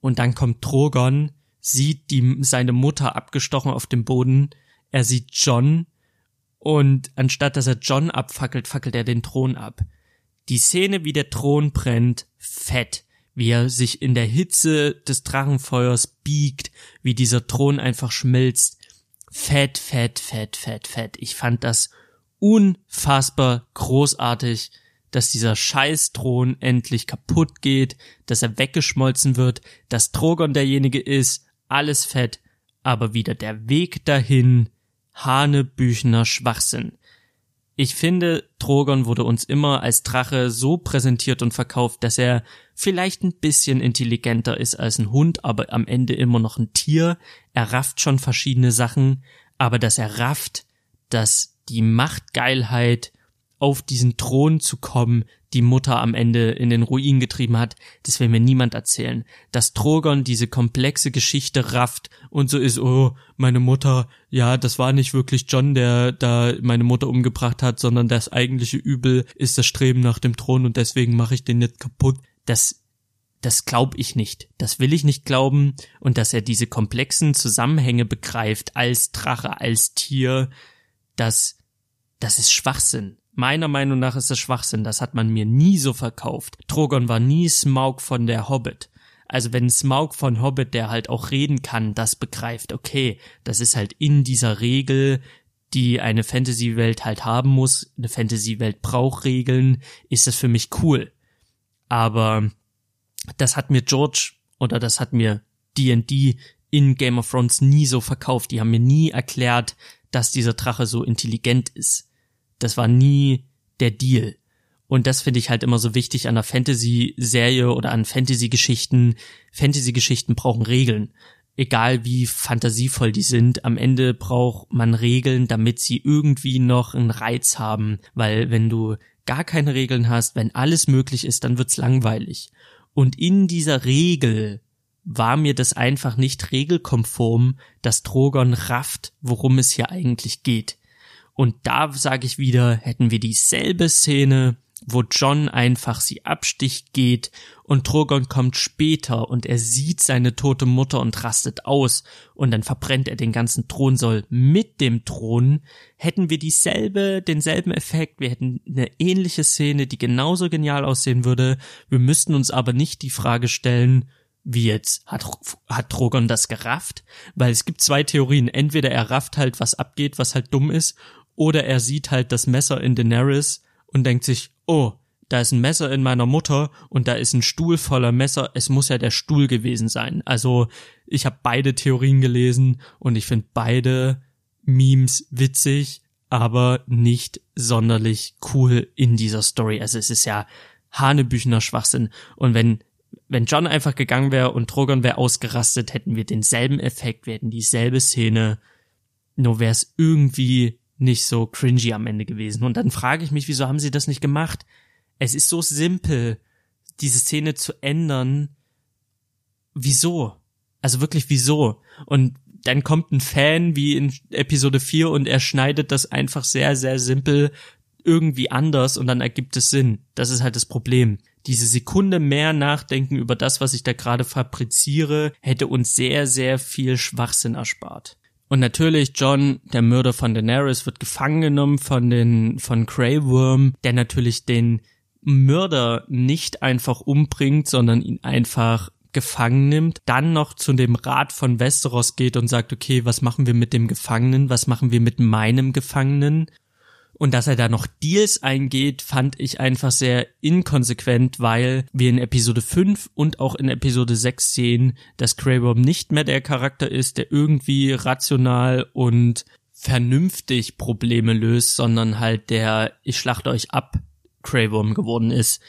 Und dann kommt Drogon, sieht die, seine Mutter abgestochen auf dem Boden, er sieht John Und anstatt dass er John abfackelt, fackelt er den Thron ab. Die Szene, wie der Thron brennt, fett. Wie er sich in der Hitze des Drachenfeuers biegt, wie dieser Thron einfach schmilzt. Fett, fett, fett, fett, fett. Ich fand das unfassbar großartig, dass dieser Scheißthron endlich kaputt geht, dass er weggeschmolzen wird, dass Drogon derjenige ist, alles fett, aber wieder der Weg dahin, Hanebüchener Schwachsinn. Ich finde, Drogon wurde uns immer als Drache so präsentiert und verkauft, dass er vielleicht ein bisschen intelligenter ist als ein Hund, aber am Ende immer noch ein Tier. Er rafft schon verschiedene Sachen, aber dass er rafft, dass die Machtgeilheit auf diesen Thron zu kommen, die Mutter am Ende in den Ruin getrieben hat, das will mir niemand erzählen. Dass Drogon diese komplexe Geschichte rafft und so ist, oh, meine Mutter, ja, das war nicht wirklich John, der da meine Mutter umgebracht hat, sondern das eigentliche Übel ist das Streben nach dem Thron und deswegen mache ich den jetzt kaputt. Das das glaub ich nicht. Das will ich nicht glauben. Und dass er diese komplexen Zusammenhänge begreift als Drache, als Tier, das, das ist Schwachsinn. Meiner Meinung nach ist das Schwachsinn. Das hat man mir nie so verkauft. Drogon war nie Smaug von der Hobbit. Also wenn Smaug von Hobbit, der halt auch reden kann, das begreift, okay, das ist halt in dieser Regel, die eine Fantasy-Welt halt haben muss, eine Fantasy-Welt braucht Regeln, ist das für mich cool. Aber das hat mir George oder das hat mir D&D in Game of Thrones nie so verkauft. Die haben mir nie erklärt, dass dieser Drache so intelligent ist. Das war nie der Deal. Und das finde ich halt immer so wichtig an einer Fantasy-Serie oder an Fantasy-Geschichten. Fantasy-Geschichten brauchen Regeln. Egal wie fantasievoll die sind, am Ende braucht man Regeln, damit sie irgendwie noch einen Reiz haben. Weil wenn du gar keine Regeln hast, wenn alles möglich ist, dann wird's langweilig. Und in dieser Regel war mir das einfach nicht regelkonform, dass Drogon rafft, worum es hier eigentlich geht. Und da sage ich wieder, hätten wir dieselbe Szene, wo John einfach sie absticht geht und Drogon kommt später und er sieht seine tote Mutter und rastet aus und dann verbrennt er den ganzen Thronsoll mit dem Thron, hätten wir dieselbe, denselben Effekt, wir hätten eine ähnliche Szene, die genauso genial aussehen würde, wir müssten uns aber nicht die Frage stellen, wie jetzt, hat, hat Drogon das gerafft? Weil es gibt zwei Theorien. Entweder er rafft halt, was abgeht, was halt dumm ist, oder er sieht halt das Messer in Daenerys und denkt sich, oh, da ist ein Messer in meiner Mutter und da ist ein Stuhl voller Messer, es muss ja der Stuhl gewesen sein. Also ich habe beide Theorien gelesen und ich finde beide Memes witzig, aber nicht sonderlich cool in dieser Story. Also es ist ja Hanebüchener Schwachsinn. Und wenn, wenn John einfach gegangen wäre und Drogon wäre ausgerastet, hätten wir denselben Effekt, wir hätten dieselbe Szene, nur wäre es irgendwie nicht so cringy am Ende gewesen. Und dann frage ich mich, wieso haben sie das nicht gemacht? Es ist so simpel, diese Szene zu ändern. Wieso? Also wirklich wieso? Und dann kommt ein Fan wie in Episode 4 und er schneidet das einfach sehr, sehr simpel irgendwie anders und dann ergibt es Sinn. Das ist halt das Problem. Diese Sekunde mehr nachdenken über das, was ich da gerade fabriziere, hätte uns sehr, sehr viel Schwachsinn erspart. Und natürlich John, der Mörder von Daenerys, wird gefangen genommen von den von Grey Worm, der natürlich den Mörder nicht einfach umbringt, sondern ihn einfach gefangen nimmt, dann noch zu dem Rat von Westeros geht und sagt, okay, was machen wir mit dem Gefangenen, was machen wir mit meinem Gefangenen? Und dass er da noch Deals eingeht, fand ich einfach sehr inkonsequent, weil wir in Episode 5 und auch in Episode 6 sehen, dass Greyworm nicht mehr der Charakter ist, der irgendwie rational und vernünftig Probleme löst, sondern halt der ich schlachte euch ab Greyworm geworden ist.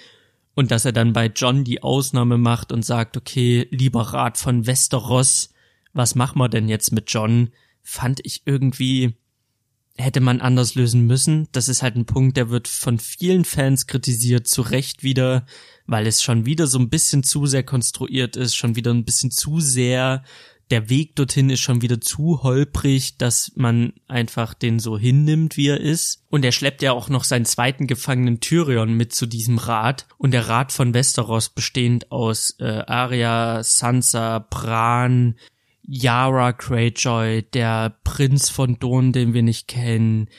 Und dass er dann bei John die Ausnahme macht und sagt, okay, lieber Rat von Westeros, was machen wir denn jetzt mit John? Fand ich irgendwie hätte man anders lösen müssen. Das ist halt ein Punkt, der wird von vielen Fans kritisiert, zu Recht wieder, weil es schon wieder so ein bisschen zu sehr konstruiert ist, schon wieder ein bisschen zu sehr, der Weg dorthin ist schon wieder zu holprig, dass man einfach den so hinnimmt, wie er ist. Und er schleppt ja auch noch seinen zweiten Gefangenen Tyrion mit zu diesem Rat. Und der Rat von Westeros bestehend aus äh, Arya, Sansa, Bran, Yara Greyjoy, der Prinz von Dorn, den wir nicht kennen,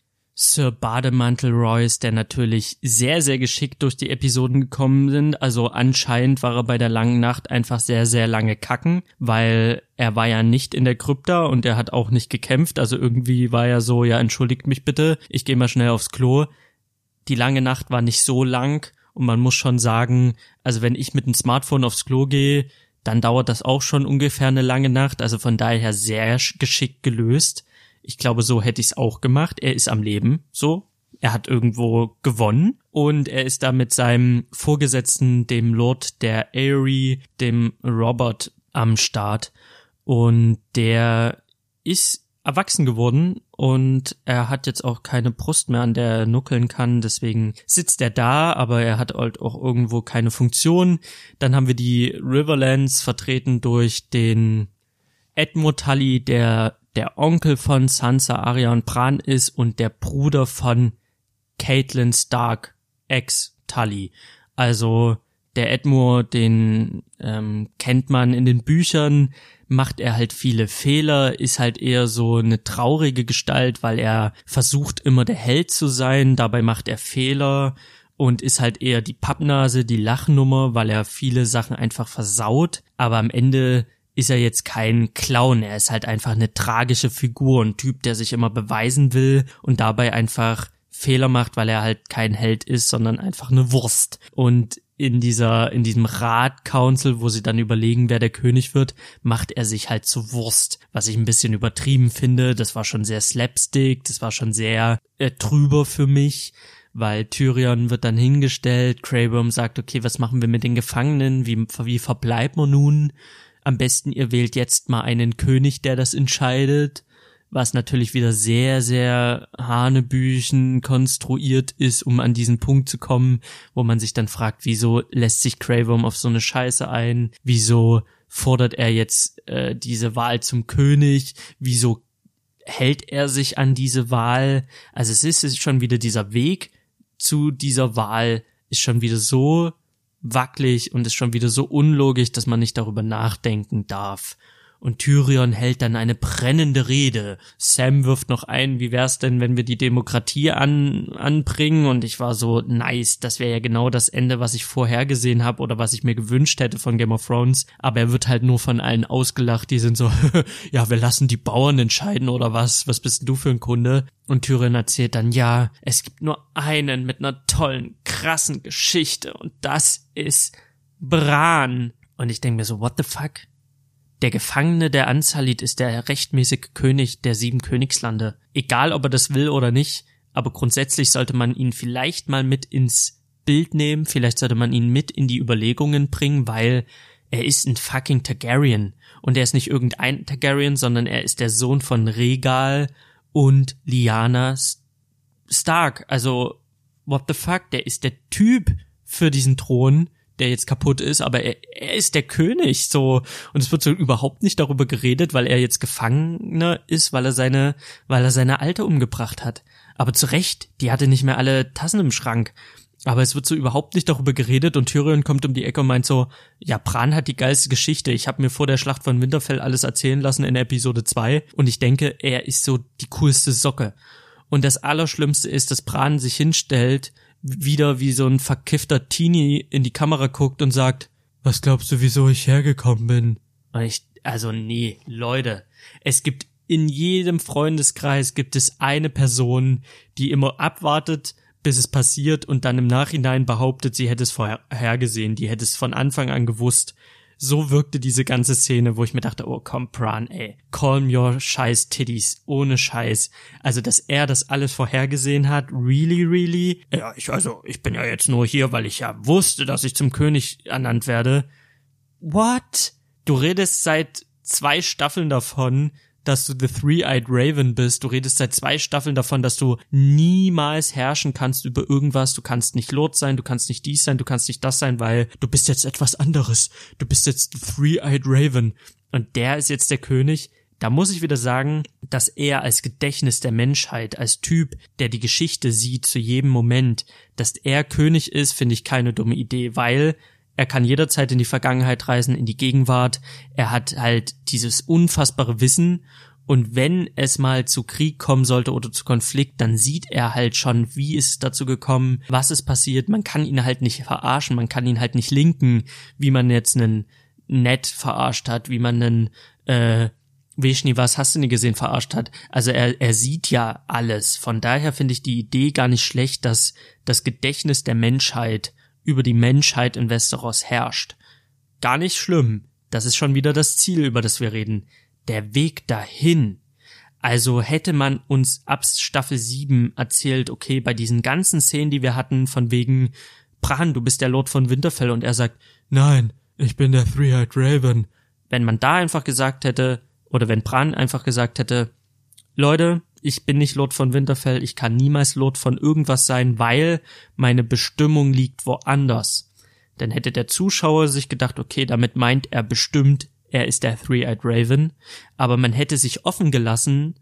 Sir Bademantel Royce, der natürlich sehr, sehr geschickt durch die Episoden gekommen sind. Also anscheinend war er bei der langen Nacht einfach sehr, sehr lange kacken, weil er war ja nicht in der Krypta und er hat auch nicht gekämpft. Also irgendwie war er so, ja, entschuldigt mich bitte, ich gehe mal schnell aufs Klo. Die lange Nacht war nicht so lang und man muss schon sagen, also wenn ich mit dem Smartphone aufs Klo gehe, dann dauert das auch schon ungefähr eine lange Nacht. Also von daher sehr geschickt gelöst. Ich glaube, so hätte ich es auch gemacht. Er ist am Leben, so. Er hat irgendwo gewonnen und er ist da mit seinem Vorgesetzten, dem Lord der Aerie, dem Robert, am Start. Und der ist erwachsen geworden und er hat jetzt auch keine Brust mehr, an der er nuckeln kann. Deswegen sitzt er da, aber er hat halt auch irgendwo keine Funktion. Dann haben wir die Riverlands vertreten durch den Edmund Tully, der der Onkel von Sansa Arya und Bran ist und der Bruder von Caitlin Stark, ex Tully. Also der Edmure, den ähm, kennt man in den Büchern, macht er halt viele Fehler, ist halt eher so eine traurige Gestalt, weil er versucht immer der Held zu sein, dabei macht er Fehler und ist halt eher die Pappnase, die Lachnummer, weil er viele Sachen einfach versaut, aber am Ende ist er jetzt kein Clown, er ist halt einfach eine tragische Figur, ein Typ, der sich immer beweisen will und dabei einfach Fehler macht, weil er halt kein Held ist, sondern einfach eine Wurst. Und in dieser, in diesem Rat Council, wo sie dann überlegen, wer der König wird, macht er sich halt zu Wurst, was ich ein bisschen übertrieben finde. Das war schon sehr slapstick, das war schon sehr äh, trüber für mich, weil Tyrion wird dann hingestellt, Craven sagt, okay, was machen wir mit den Gefangenen, wie, wie verbleibt man nun? am besten ihr wählt jetzt mal einen König, der das entscheidet, was natürlich wieder sehr, sehr Hanebüchen konstruiert ist, um an diesen Punkt zu kommen, wo man sich dann fragt, wieso lässt sich Craven auf so eine Scheiße ein, wieso fordert er jetzt äh, diese Wahl zum König, wieso hält er sich an diese Wahl, also es ist schon wieder dieser Weg zu dieser Wahl ist schon wieder so wackelig und ist schon wieder so unlogisch, dass man nicht darüber nachdenken darf und Tyrion hält dann eine brennende Rede. Sam wirft noch ein, wie wär's denn, wenn wir die Demokratie an, anbringen? Und ich war so, nice, das wäre ja genau das Ende, was ich vorhergesehen habe oder was ich mir gewünscht hätte von Game of Thrones. Aber er wird halt nur von allen ausgelacht, die sind so, ja, wir lassen die Bauern entscheiden oder was? Was bist denn du für ein Kunde? Und Tyrion erzählt dann, ja, es gibt nur einen mit einer tollen, krassen Geschichte und das ist Bran. Und ich denke mir so, what the fuck? Der Gefangene der Anzalit ist der rechtmäßige König der sieben Königslande. Egal, ob er das will oder nicht, aber grundsätzlich sollte man ihn vielleicht mal mit ins Bild nehmen, vielleicht sollte man ihn mit in die Überlegungen bringen, weil er ist ein fucking Targaryen. Und er ist nicht irgendein Targaryen, sondern er ist der Sohn von Regal und Lyanna Stark. Also, what the fuck, der ist der Typ für diesen Thron der jetzt kaputt ist, aber er, er ist der König so und es wird so überhaupt nicht darüber geredet, weil er jetzt Gefangener ist, weil er seine, weil er seine Alte umgebracht hat. Aber zu Recht, die hatte nicht mehr alle Tassen im Schrank. Aber es wird so überhaupt nicht darüber geredet und Tyrion kommt um die Ecke und meint so, ja, Bran hat die geilste Geschichte. Ich habe mir vor der Schlacht von Winterfell alles erzählen lassen in Episode 2 und ich denke, er ist so die coolste Socke. Und das Allerschlimmste ist, dass Bran sich hinstellt wieder wie so ein verkiffter Teenie in die Kamera guckt und sagt, was glaubst du, wieso ich hergekommen bin? Und ich, also nee, Leute, es gibt in jedem Freundeskreis gibt es eine Person, die immer abwartet, bis es passiert und dann im Nachhinein behauptet, sie hätte es vorhergesehen, die hätte es von Anfang an gewusst so wirkte diese ganze Szene, wo ich mir dachte, oh komm, Bran, ey, calm your scheiß Titties, ohne Scheiß. Also, dass er das alles vorhergesehen hat, really, really? Ja, ich, also, ich bin ja jetzt nur hier, weil ich ja wusste, dass ich zum König ernannt werde. What? Du redest seit zwei Staffeln davon, dass du The Three-Eyed Raven bist. Du redest seit zwei Staffeln davon, dass du niemals herrschen kannst über irgendwas. Du kannst nicht Lord sein, du kannst nicht dies sein, du kannst nicht das sein, weil du bist jetzt etwas anderes. Du bist jetzt The Three-Eyed Raven. Und der ist jetzt der König. Da muss ich wieder sagen, dass er als Gedächtnis der Menschheit, als Typ, der die Geschichte sieht zu jedem Moment, dass er König ist, finde ich keine dumme Idee, weil er kann jederzeit in die Vergangenheit reisen, in die Gegenwart. Er hat halt dieses unfassbare Wissen Und wenn es mal zu Krieg kommen sollte oder zu Konflikt, dann sieht er halt schon, wie ist es dazu gekommen, was ist passiert. Man kann ihn halt nicht verarschen, man kann ihn halt nicht linken, wie man jetzt einen Ned verarscht hat, wie man einen äh, Vishni, was hast du nie gesehen, verarscht hat. Also er, er sieht ja alles. Von daher finde ich die Idee gar nicht schlecht, dass das Gedächtnis der Menschheit über die Menschheit in Westeros herrscht. Gar nicht schlimm. Das ist schon wieder das Ziel, über das wir reden. Der Weg dahin. Also hätte man uns ab Staffel 7 erzählt, okay, bei diesen ganzen Szenen, die wir hatten, von wegen, Bran, du bist der Lord von Winterfell und er sagt, nein, ich bin der Three-Eyed Raven. Wenn man da einfach gesagt hätte, oder wenn Bran einfach gesagt hätte, Leute, ich bin nicht Lord von Winterfell, ich kann niemals Lord von irgendwas sein, weil meine Bestimmung liegt woanders. Dann hätte der Zuschauer sich gedacht, okay, damit meint er bestimmt, er ist der Three-Eyed Raven, aber man hätte sich offen gelassen,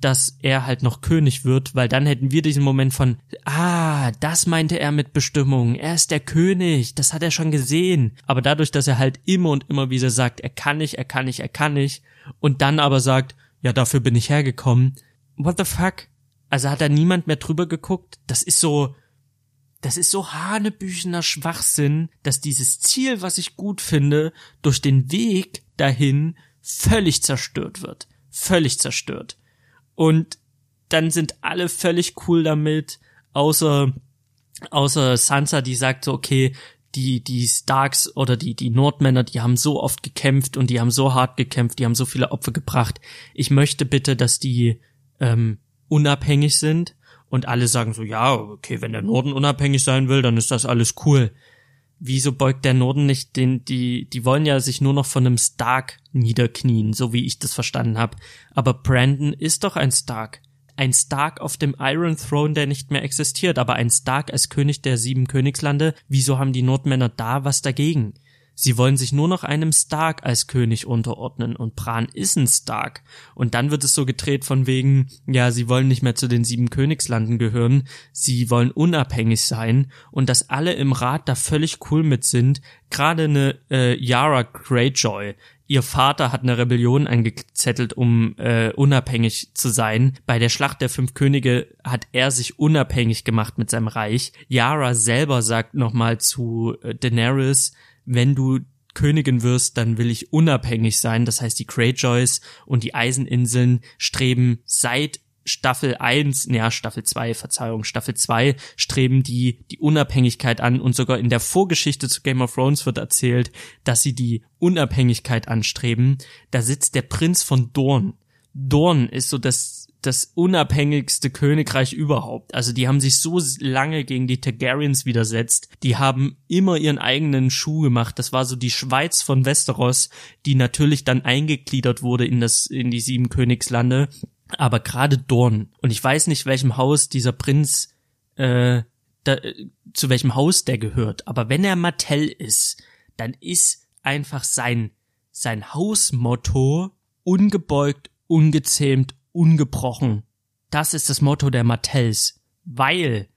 dass er halt noch König wird, weil dann hätten wir diesen Moment von, ah, das meinte er mit Bestimmung, er ist der König, das hat er schon gesehen. Aber dadurch, dass er halt immer und immer wieder sagt, er kann nicht, er kann nicht, er kann nicht, und dann aber sagt, ja, dafür bin ich hergekommen. What the fuck? Also hat da niemand mehr drüber geguckt? Das ist so, das ist so hanebüchener Schwachsinn, dass dieses Ziel, was ich gut finde, durch den Weg dahin völlig zerstört wird. Völlig zerstört. Und dann sind alle völlig cool damit, außer, außer Sansa, die sagt so, okay, die, die Starks oder die, die Nordmänner, die haben so oft gekämpft und die haben so hart gekämpft, die haben so viele Opfer gebracht. Ich möchte bitte, dass die ähm, unabhängig sind. Und alle sagen so, ja, okay, wenn der Norden unabhängig sein will, dann ist das alles cool. Wieso beugt der Norden nicht den, die, die wollen ja sich nur noch von einem Stark niederknien, so wie ich das verstanden habe. Aber Brandon ist doch ein Stark ein Stark auf dem Iron Throne, der nicht mehr existiert, aber ein Stark als König der sieben Königslande, wieso haben die Nordmänner da was dagegen? Sie wollen sich nur noch einem Stark als König unterordnen und Bran ist ein Stark. Und dann wird es so gedreht von wegen, ja, sie wollen nicht mehr zu den sieben Königslanden gehören, sie wollen unabhängig sein und dass alle im Rat da völlig cool mit sind. Gerade eine äh, Yara Greyjoy, ihr Vater hat eine Rebellion angezettelt, um äh, unabhängig zu sein. Bei der Schlacht der fünf Könige hat er sich unabhängig gemacht mit seinem Reich. Yara selber sagt nochmal zu äh, Daenerys, wenn du Königin wirst, dann will ich unabhängig sein. Das heißt, die Greyjoys und die Eiseninseln streben seit Staffel 1, naja, Staffel 2, Verzeihung, Staffel 2 streben die die Unabhängigkeit an und sogar in der Vorgeschichte zu Game of Thrones wird erzählt, dass sie die Unabhängigkeit anstreben. Da sitzt der Prinz von Dorn. Dorn ist so das das unabhängigste Königreich überhaupt. Also die haben sich so lange gegen die Targaryens widersetzt. Die haben immer ihren eigenen Schuh gemacht. Das war so die Schweiz von Westeros, die natürlich dann eingegliedert wurde in das in die sieben Königslande aber gerade Dorn, und ich weiß nicht, welchem Haus dieser Prinz, äh, da, zu welchem Haus der gehört, aber wenn er Mattel ist, dann ist einfach sein, sein Hausmotto ungebeugt, ungezähmt, ungebrochen. Das ist das Motto der Mattels, weil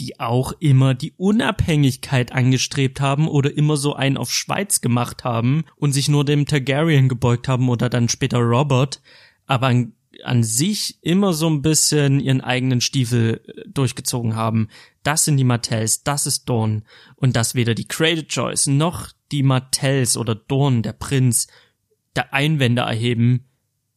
die auch immer die Unabhängigkeit angestrebt haben oder immer so einen auf Schweiz gemacht haben und sich nur dem Targaryen gebeugt haben oder dann später Robert, aber an sich immer so ein bisschen ihren eigenen Stiefel äh, durchgezogen haben. Das sind die Martells, das ist Dorn. Und dass weder die Choice noch die Martells oder Dorn, der Prinz, der Einwände erheben,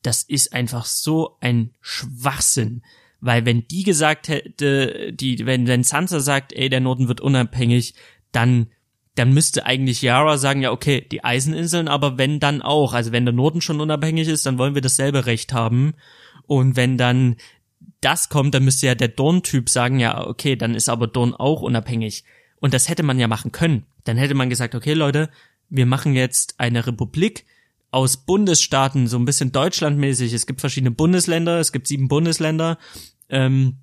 das ist einfach so ein Schwachsinn. Weil wenn die gesagt hätte, die, wenn, wenn Sansa sagt, ey, der Norden wird unabhängig, dann dann müsste eigentlich Yara sagen, ja, okay, die Eiseninseln, aber wenn dann auch. Also wenn der Norden schon unabhängig ist, dann wollen wir dasselbe Recht haben. Und wenn dann das kommt, dann müsste ja der Dorn-Typ sagen, ja, okay, dann ist aber Dorn auch unabhängig. Und das hätte man ja machen können. Dann hätte man gesagt, okay, Leute, wir machen jetzt eine Republik aus Bundesstaaten, so ein bisschen Deutschlandmäßig. Es gibt verschiedene Bundesländer, es gibt sieben Bundesländer, ähm,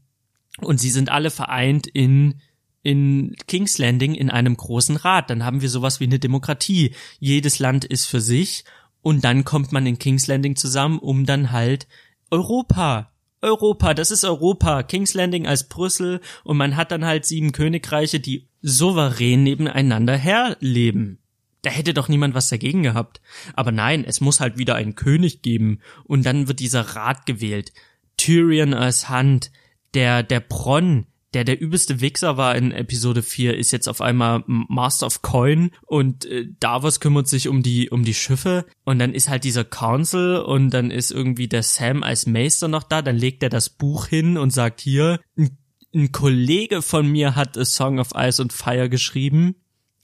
und sie sind alle vereint in in King's Landing in einem großen Rat. Dann haben wir sowas wie eine Demokratie. Jedes Land ist für sich und dann kommt man in King's Landing zusammen, um dann halt Europa. Europa, das ist Europa. King's Landing als Brüssel und man hat dann halt sieben Königreiche, die souverän nebeneinander herleben. Da hätte doch niemand was dagegen gehabt. Aber nein, es muss halt wieder einen König geben und dann wird dieser Rat gewählt. Tyrion als Hand, der, der Bronn, der der übelste Wichser war in Episode 4, ist jetzt auf einmal Master of Coin und äh, Davos kümmert sich um die um die Schiffe und dann ist halt dieser Council und dann ist irgendwie der Sam als Meister noch da, dann legt er das Buch hin und sagt hier, ein, ein Kollege von mir hat A Song of Ice and Fire geschrieben.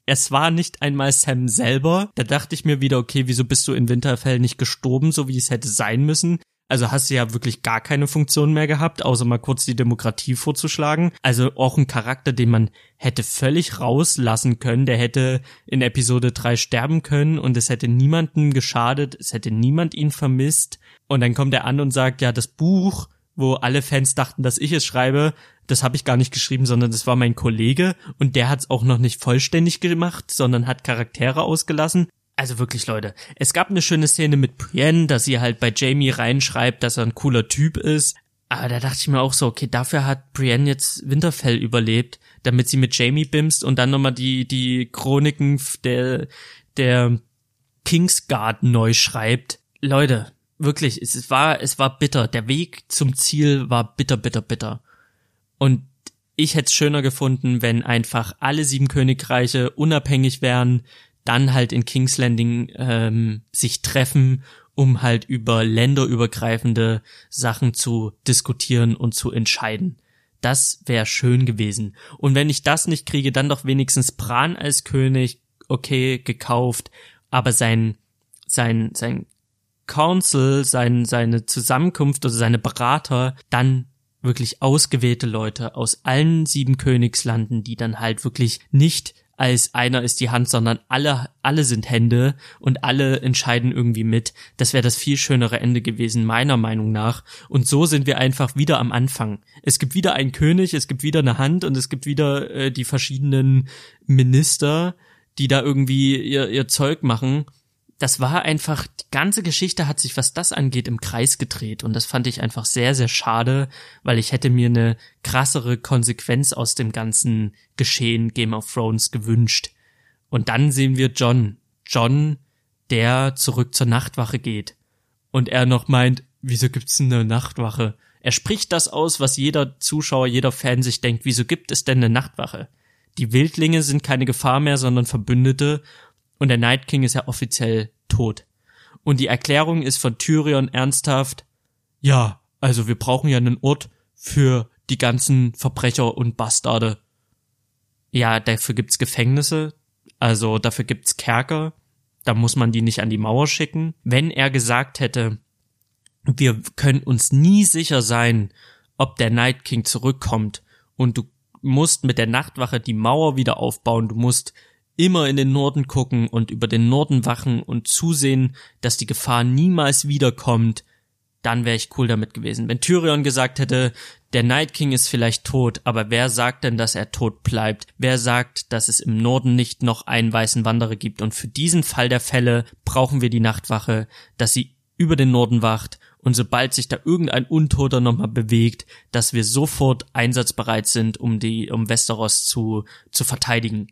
Es war nicht einmal Sam selber. Da dachte ich mir wieder, okay, wieso bist du in Winterfell nicht gestorben, so wie es hätte sein müssen? Also hast du ja wirklich gar keine Funktion mehr gehabt, außer mal kurz die Demokratie vorzuschlagen. Also auch ein Charakter, den man hätte völlig rauslassen können. Der hätte in Episode 3 sterben können und es hätte niemandem geschadet, es hätte niemand ihn vermisst. Und dann kommt er an und sagt, ja, das Buch, wo alle Fans dachten, dass ich es schreibe, das habe ich gar nicht geschrieben, sondern das war mein Kollege und der hat es auch noch nicht vollständig gemacht, sondern hat Charaktere ausgelassen. Also wirklich, Leute. Es gab eine schöne Szene mit Brienne, dass sie halt bei Jamie reinschreibt, dass er ein cooler Typ ist. Aber da dachte ich mir auch so, okay, dafür hat Brienne jetzt Winterfell überlebt, damit sie mit Jamie bimst und dann nochmal die, die Chroniken der, der Kingsguard neu schreibt. Leute, wirklich, es war, es war bitter. Der Weg zum Ziel war bitter, bitter, bitter. Und ich hätte es schöner gefunden, wenn einfach alle sieben Königreiche unabhängig wären, dann halt in King's Landing ähm, sich treffen, um halt über länderübergreifende Sachen zu diskutieren und zu entscheiden. Das wäre schön gewesen. Und wenn ich das nicht kriege, dann doch wenigstens Bran als König, okay, gekauft, aber sein, sein, sein Council, sein, seine Zusammenkunft, also seine Berater, dann wirklich ausgewählte Leute aus allen sieben Königslanden, die dann halt wirklich nicht als einer ist die Hand, sondern alle, alle sind Hände und alle entscheiden irgendwie mit. Das wäre das viel schönere Ende gewesen, meiner Meinung nach. Und so sind wir einfach wieder am Anfang. Es gibt wieder einen König, es gibt wieder eine Hand und es gibt wieder äh, die verschiedenen Minister, die da irgendwie ihr, ihr Zeug machen das war einfach, die ganze Geschichte hat sich, was das angeht, im Kreis gedreht. Und das fand ich einfach sehr, sehr schade, weil ich hätte mir eine krassere Konsequenz aus dem ganzen Geschehen Game of Thrones gewünscht. Und dann sehen wir John. John, der zurück zur Nachtwache geht. Und er noch meint, wieso gibt's denn eine Nachtwache? Er spricht das aus, was jeder Zuschauer, jeder Fan sich denkt, wieso gibt es denn eine Nachtwache? Die Wildlinge sind keine Gefahr mehr, sondern Verbündete und der Night King ist ja offiziell tot. Und die Erklärung ist von Tyrion ernsthaft, ja, also wir brauchen ja einen Ort für die ganzen Verbrecher und Bastarde. Ja, dafür gibt's Gefängnisse, also dafür gibt's Kerker, da muss man die nicht an die Mauer schicken. Wenn er gesagt hätte, wir können uns nie sicher sein, ob der Night King zurückkommt und du musst mit der Nachtwache die Mauer wieder aufbauen, du musst immer in den Norden gucken und über den Norden wachen und zusehen, dass die Gefahr niemals wiederkommt, dann wäre ich cool damit gewesen. Wenn Tyrion gesagt hätte, der Night King ist vielleicht tot, aber wer sagt denn, dass er tot bleibt? Wer sagt, dass es im Norden nicht noch einen weißen Wanderer gibt? Und für diesen Fall der Fälle brauchen wir die Nachtwache, dass sie über den Norden wacht und sobald sich da irgendein Untoter nochmal bewegt, dass wir sofort einsatzbereit sind, um die, um Westeros zu, zu verteidigen.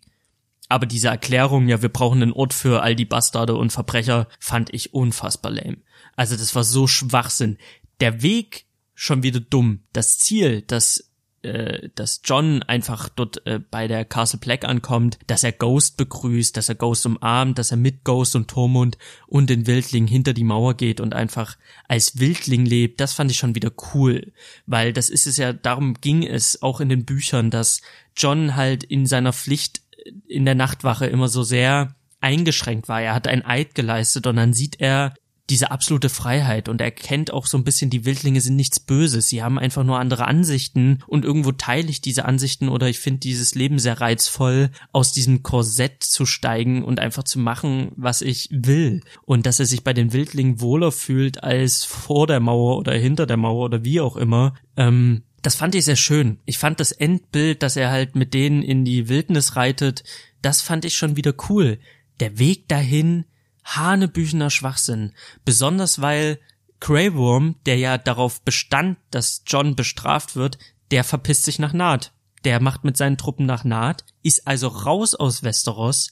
Aber diese Erklärung, ja, wir brauchen einen Ort für all die Bastarde und Verbrecher, fand ich unfassbar lame. Also das war so Schwachsinn. Der Weg schon wieder dumm. Das Ziel, dass äh, dass John einfach dort äh, bei der Castle Black ankommt, dass er Ghost begrüßt, dass er Ghost umarmt, dass er mit Ghost und Tormund und den Wildling hinter die Mauer geht und einfach als Wildling lebt, das fand ich schon wieder cool, weil das ist es ja, darum ging es auch in den Büchern, dass John halt in seiner Pflicht in der Nachtwache immer so sehr eingeschränkt war. Er hat ein Eid geleistet und dann sieht er diese absolute Freiheit und er kennt auch so ein bisschen, die Wildlinge sind nichts Böses, sie haben einfach nur andere Ansichten und irgendwo teile ich diese Ansichten oder ich finde dieses Leben sehr reizvoll, aus diesem Korsett zu steigen und einfach zu machen, was ich will und dass er sich bei den Wildlingen wohler fühlt als vor der Mauer oder hinter der Mauer oder wie auch immer, ähm, das fand ich sehr schön. Ich fand das Endbild, dass er halt mit denen in die Wildnis reitet, das fand ich schon wieder cool. Der Weg dahin, hanebüchener Schwachsinn. Besonders weil Grey Worm, der ja darauf bestand, dass John bestraft wird, der verpisst sich nach Naht. Der macht mit seinen Truppen nach Naht, ist also raus aus Westeros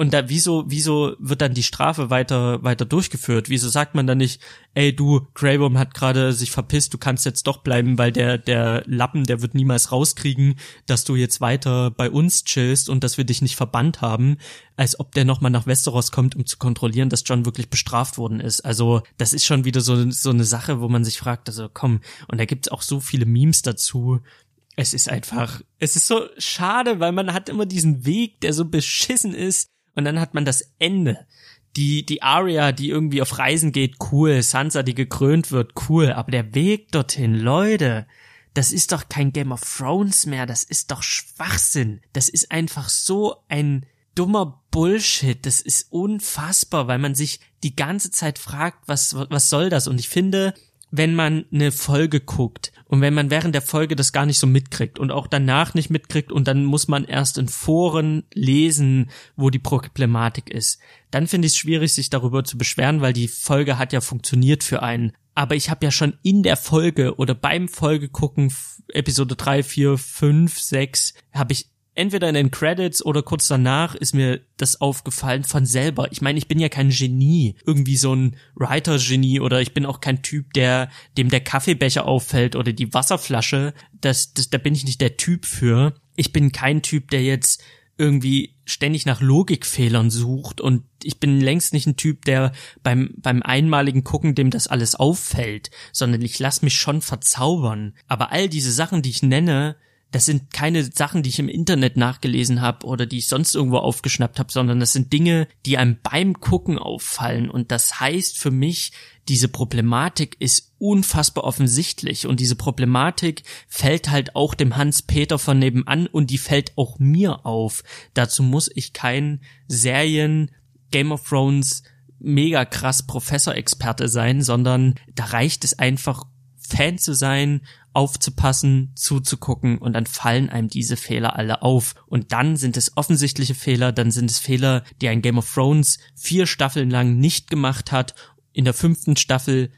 Und da, wieso, wieso wird dann die Strafe weiter, weiter durchgeführt? Wieso sagt man dann nicht, ey, du, Greyworm hat gerade sich verpisst, du kannst jetzt doch bleiben, weil der, der Lappen, der wird niemals rauskriegen, dass du jetzt weiter bei uns chillst und dass wir dich nicht verbannt haben, als ob der nochmal nach Westeros kommt, um zu kontrollieren, dass John wirklich bestraft worden ist. Also, das ist schon wieder so, so eine Sache, wo man sich fragt, also komm, und da gibt's auch so viele Memes dazu, es ist einfach, es ist so schade, weil man hat immer diesen Weg, der so beschissen ist, und dann hat man das Ende. Die, die Aria, die irgendwie auf Reisen geht, cool. Sansa, die gekrönt wird, cool. Aber der Weg dorthin, Leute, das ist doch kein Game of Thrones mehr. Das ist doch Schwachsinn. Das ist einfach so ein dummer Bullshit. Das ist unfassbar, weil man sich die ganze Zeit fragt, was, was soll das? Und ich finde, wenn man eine Folge guckt und wenn man während der Folge das gar nicht so mitkriegt und auch danach nicht mitkriegt und dann muss man erst in Foren lesen, wo die Problematik ist, dann finde ich es schwierig, sich darüber zu beschweren, weil die Folge hat ja funktioniert für einen. Aber ich habe ja schon in der Folge oder beim Folgegucken Episode 3, 4, 5, 6 habe ich entweder in den Credits oder kurz danach ist mir das aufgefallen von selber. Ich meine, ich bin ja kein Genie, irgendwie so ein Writer-Genie oder ich bin auch kein Typ, der dem der Kaffeebecher auffällt oder die Wasserflasche. Das, das, da bin ich nicht der Typ für. Ich bin kein Typ, der jetzt irgendwie ständig nach Logikfehlern sucht und ich bin längst nicht ein Typ, der beim beim einmaligen Gucken dem das alles auffällt, sondern ich lass mich schon verzaubern. Aber all diese Sachen, die ich nenne, das sind keine Sachen, die ich im Internet nachgelesen habe oder die ich sonst irgendwo aufgeschnappt habe, sondern das sind Dinge, die einem beim Gucken auffallen. Und das heißt für mich, diese Problematik ist unfassbar offensichtlich und diese Problematik fällt halt auch dem Hans-Peter von nebenan und die fällt auch mir auf. Dazu muss ich kein Serien Game of Thrones mega krass Professor-Experte sein, sondern da reicht es einfach Fan zu sein aufzupassen, zuzugucken und dann fallen einem diese Fehler alle auf. Und dann sind es offensichtliche Fehler, dann sind es Fehler, die ein Game of Thrones vier Staffeln lang nicht gemacht hat, in der fünften Staffel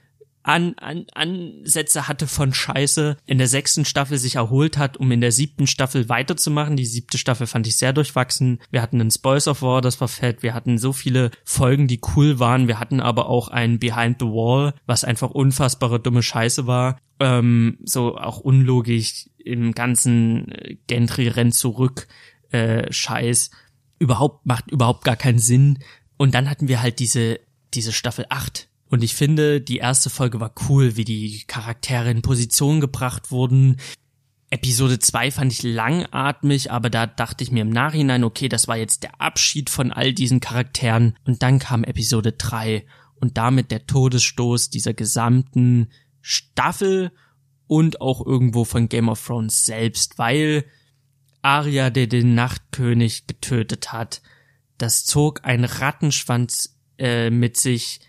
an, an, Ansätze hatte von Scheiße, in der sechsten Staffel sich erholt hat, um in der siebten Staffel weiterzumachen. Die siebte Staffel fand ich sehr durchwachsen. Wir hatten einen Spoils of War, das war fett. Wir hatten so viele Folgen, die cool waren. Wir hatten aber auch ein Behind the Wall, was einfach unfassbare dumme Scheiße war. Ähm, so auch unlogisch im ganzen äh, Gentry rennt zurück äh, Scheiß. Überhaupt macht überhaupt gar keinen Sinn. Und dann hatten wir halt diese diese Staffel 8 und ich finde, die erste Folge war cool, wie die Charaktere in Position gebracht wurden. Episode 2 fand ich langatmig, aber da dachte ich mir im Nachhinein, okay, das war jetzt der Abschied von all diesen Charakteren. Und dann kam Episode 3 und damit der Todesstoß dieser gesamten Staffel und auch irgendwo von Game of Thrones selbst, weil Arya, der den Nachtkönig getötet hat, das zog ein Rattenschwanz äh, mit sich,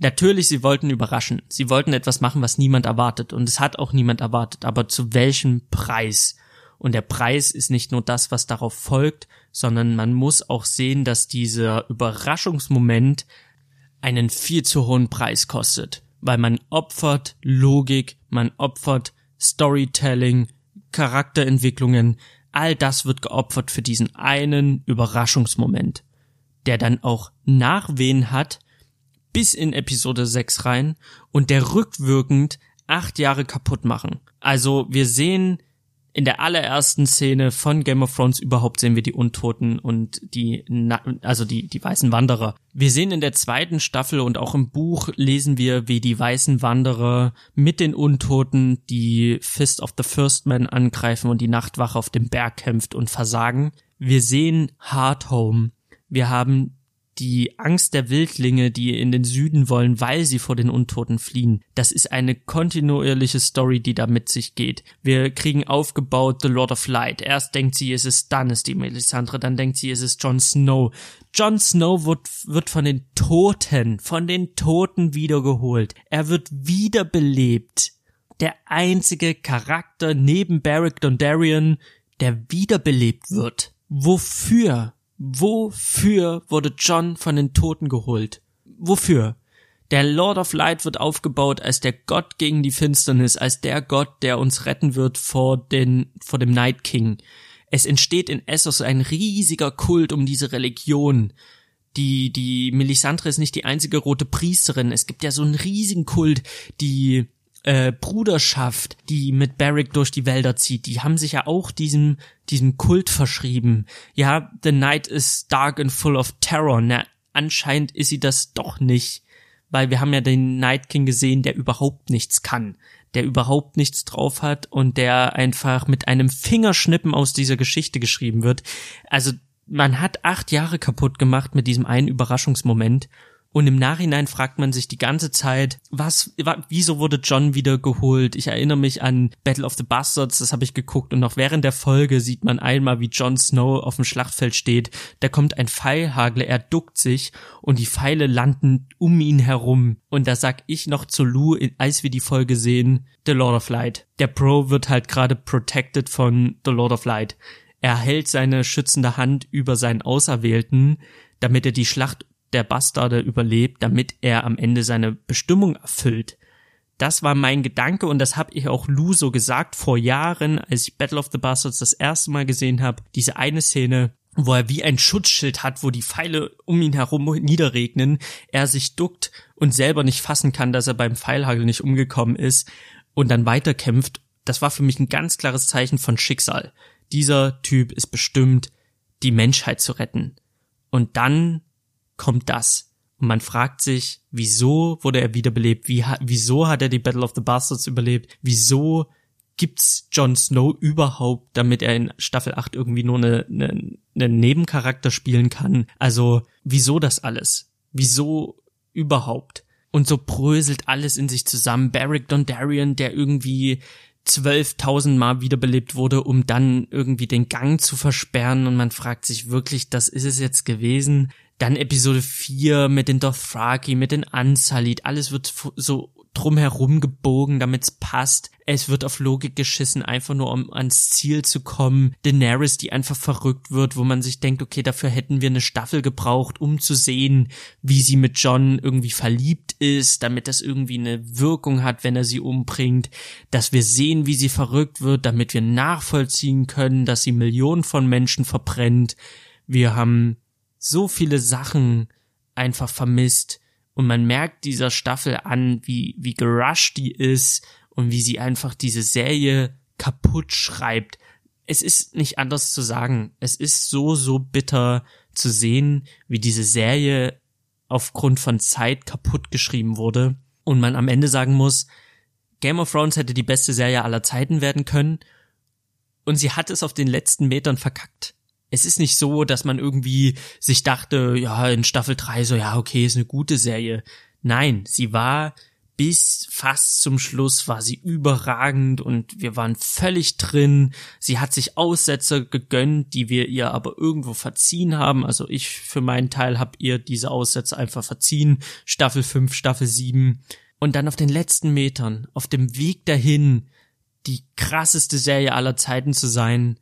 natürlich, sie wollten überraschen. Sie wollten etwas machen, was niemand erwartet. Und es hat auch niemand erwartet. Aber zu welchem Preis? Und der Preis ist nicht nur das, was darauf folgt, sondern man muss auch sehen, dass dieser Überraschungsmoment einen viel zu hohen Preis kostet. Weil man opfert Logik, man opfert Storytelling, Charakterentwicklungen, all das wird geopfert für diesen einen Überraschungsmoment, der dann auch Nachwehen hat, bis in Episode 6 rein und der rückwirkend acht Jahre kaputt machen. Also wir sehen in der allerersten Szene von Game of Thrones überhaupt sehen wir die Untoten und die, also die, die weißen Wanderer. Wir sehen in der zweiten Staffel und auch im Buch lesen wir, wie die weißen Wanderer mit den Untoten die Fist of the First Man angreifen und die Nachtwache auf dem Berg kämpft und versagen. Wir sehen Hardhome. Wir haben die Angst der Wildlinge, die in den Süden wollen, weil sie vor den Untoten fliehen. Das ist eine kontinuierliche Story, die da mit sich geht. Wir kriegen aufgebaut The Lord of Light. Erst denkt sie, es ist Stannis, die Melisandre, dann denkt sie, es ist Jon Snow. Jon Snow wird, wird von den Toten, von den Toten wiedergeholt. Er wird wiederbelebt. Der einzige Charakter neben Beric Dondarrion, der wiederbelebt wird. Wofür? Wofür wurde John von den Toten geholt? Wofür? Der Lord of Light wird aufgebaut als der Gott gegen die Finsternis, als der Gott, der uns retten wird vor den, vor dem Night King. Es entsteht in Essos ein riesiger Kult um diese Religion. Die, die Melisandre ist nicht die einzige rote Priesterin. Es gibt ja so einen riesigen Kult, die äh, Bruderschaft, die mit Barrick durch die Wälder zieht, die haben sich ja auch diesem, diesem Kult verschrieben. Ja, the night is dark and full of terror. Na, anscheinend ist sie das doch nicht, weil wir haben ja den Night King gesehen, der überhaupt nichts kann, der überhaupt nichts drauf hat und der einfach mit einem Fingerschnippen aus dieser Geschichte geschrieben wird. Also man hat acht Jahre kaputt gemacht mit diesem einen Überraschungsmoment und im Nachhinein fragt man sich die ganze Zeit, was, wieso wurde John wieder geholt? Ich erinnere mich an Battle of the Bastards, das habe ich geguckt und noch während der Folge sieht man einmal, wie Jon Snow auf dem Schlachtfeld steht. Da kommt ein Pfeilhagel, er duckt sich und die Pfeile landen um ihn herum. Und da sag ich noch zu Lou, als wir die Folge sehen, The Lord of Light. Der Pro wird halt gerade protected von The Lord of Light. Er hält seine schützende Hand über seinen Auserwählten, damit er die Schlacht der Bastarde überlebt, damit er am Ende seine Bestimmung erfüllt. Das war mein Gedanke und das habe ich auch Lou so gesagt vor Jahren, als ich Battle of the Bastards das erste Mal gesehen habe. Diese eine Szene, wo er wie ein Schutzschild hat, wo die Pfeile um ihn herum niederregnen, er sich duckt und selber nicht fassen kann, dass er beim Pfeilhagel nicht umgekommen ist und dann weiterkämpft. Das war für mich ein ganz klares Zeichen von Schicksal. Dieser Typ ist bestimmt, die Menschheit zu retten. Und dann kommt das. Und man fragt sich, wieso wurde er wiederbelebt? Wie, wieso hat er die Battle of the Bastards überlebt? Wieso gibt's Jon Snow überhaupt, damit er in Staffel 8 irgendwie nur eine, eine, eine Nebencharakter spielen kann? Also, wieso das alles? Wieso überhaupt? Und so bröselt alles in sich zusammen. Barrick Dondarrion, der irgendwie 12.000 Mal wiederbelebt wurde, um dann irgendwie den Gang zu versperren und man fragt sich wirklich, das ist es jetzt gewesen? Dann Episode 4 mit den Dothraki, mit den Unsullied, alles wird so drumherum gebogen, damit's passt. Es wird auf Logik geschissen, einfach nur um ans Ziel zu kommen. Daenerys, die einfach verrückt wird, wo man sich denkt, okay, dafür hätten wir eine Staffel gebraucht, um zu sehen, wie sie mit John irgendwie verliebt ist, damit das irgendwie eine Wirkung hat, wenn er sie umbringt. Dass wir sehen, wie sie verrückt wird, damit wir nachvollziehen können, dass sie Millionen von Menschen verbrennt. Wir haben so viele Sachen einfach vermisst und man merkt dieser Staffel an, wie, wie gerusht die ist und wie sie einfach diese Serie kaputt schreibt. Es ist nicht anders zu sagen. Es ist so, so bitter zu sehen, wie diese Serie aufgrund von Zeit kaputt geschrieben wurde und man am Ende sagen muss, Game of Thrones hätte die beste Serie aller Zeiten werden können und sie hat es auf den letzten Metern verkackt es ist nicht so, dass man irgendwie sich dachte, ja, in Staffel 3 so, ja, okay, ist eine gute Serie. Nein, sie war bis fast zum Schluss war sie überragend und wir waren völlig drin. Sie hat sich Aussätze gegönnt, die wir ihr aber irgendwo verziehen haben. Also ich für meinen Teil habe ihr diese Aussätze einfach verziehen. Staffel 5, Staffel 7. Und dann auf den letzten Metern, auf dem Weg dahin, die krasseste Serie aller Zeiten zu sein,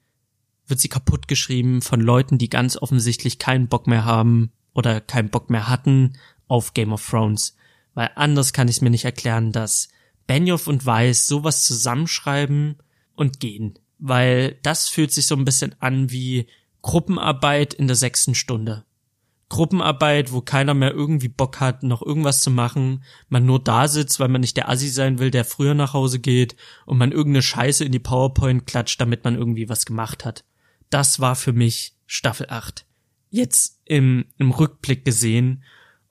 wird sie kaputt geschrieben von Leuten, die ganz offensichtlich keinen Bock mehr haben oder keinen Bock mehr hatten auf Game of Thrones. Weil anders kann ich es mir nicht erklären, dass Benioff und Weiss sowas zusammenschreiben und gehen. Weil das fühlt sich so ein bisschen an wie Gruppenarbeit in der sechsten Stunde. Gruppenarbeit, wo keiner mehr irgendwie Bock hat, noch irgendwas zu machen, man nur da sitzt, weil man nicht der Assi sein will, der früher nach Hause geht und man irgendeine Scheiße in die PowerPoint klatscht, damit man irgendwie was gemacht hat das war für mich Staffel 8. Jetzt im, im Rückblick gesehen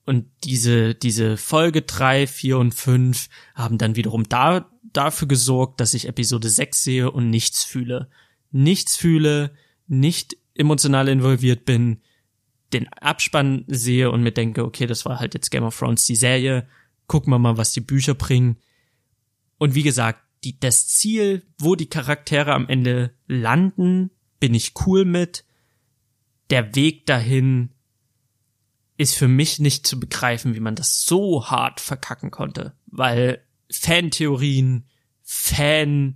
und diese, diese Folge 3, 4 und 5 haben dann wiederum da, dafür gesorgt, dass ich Episode 6 sehe und nichts fühle. Nichts fühle, nicht emotional involviert bin, den Abspann sehe und mir denke, okay, das war halt jetzt Game of Thrones die Serie, gucken wir mal, was die Bücher bringen. Und wie gesagt, die, das Ziel, wo die Charaktere am Ende landen, bin ich cool mit. Der Weg dahin ist für mich nicht zu begreifen, wie man das so hart verkacken konnte, weil Fantheorien, Fan-Tweets,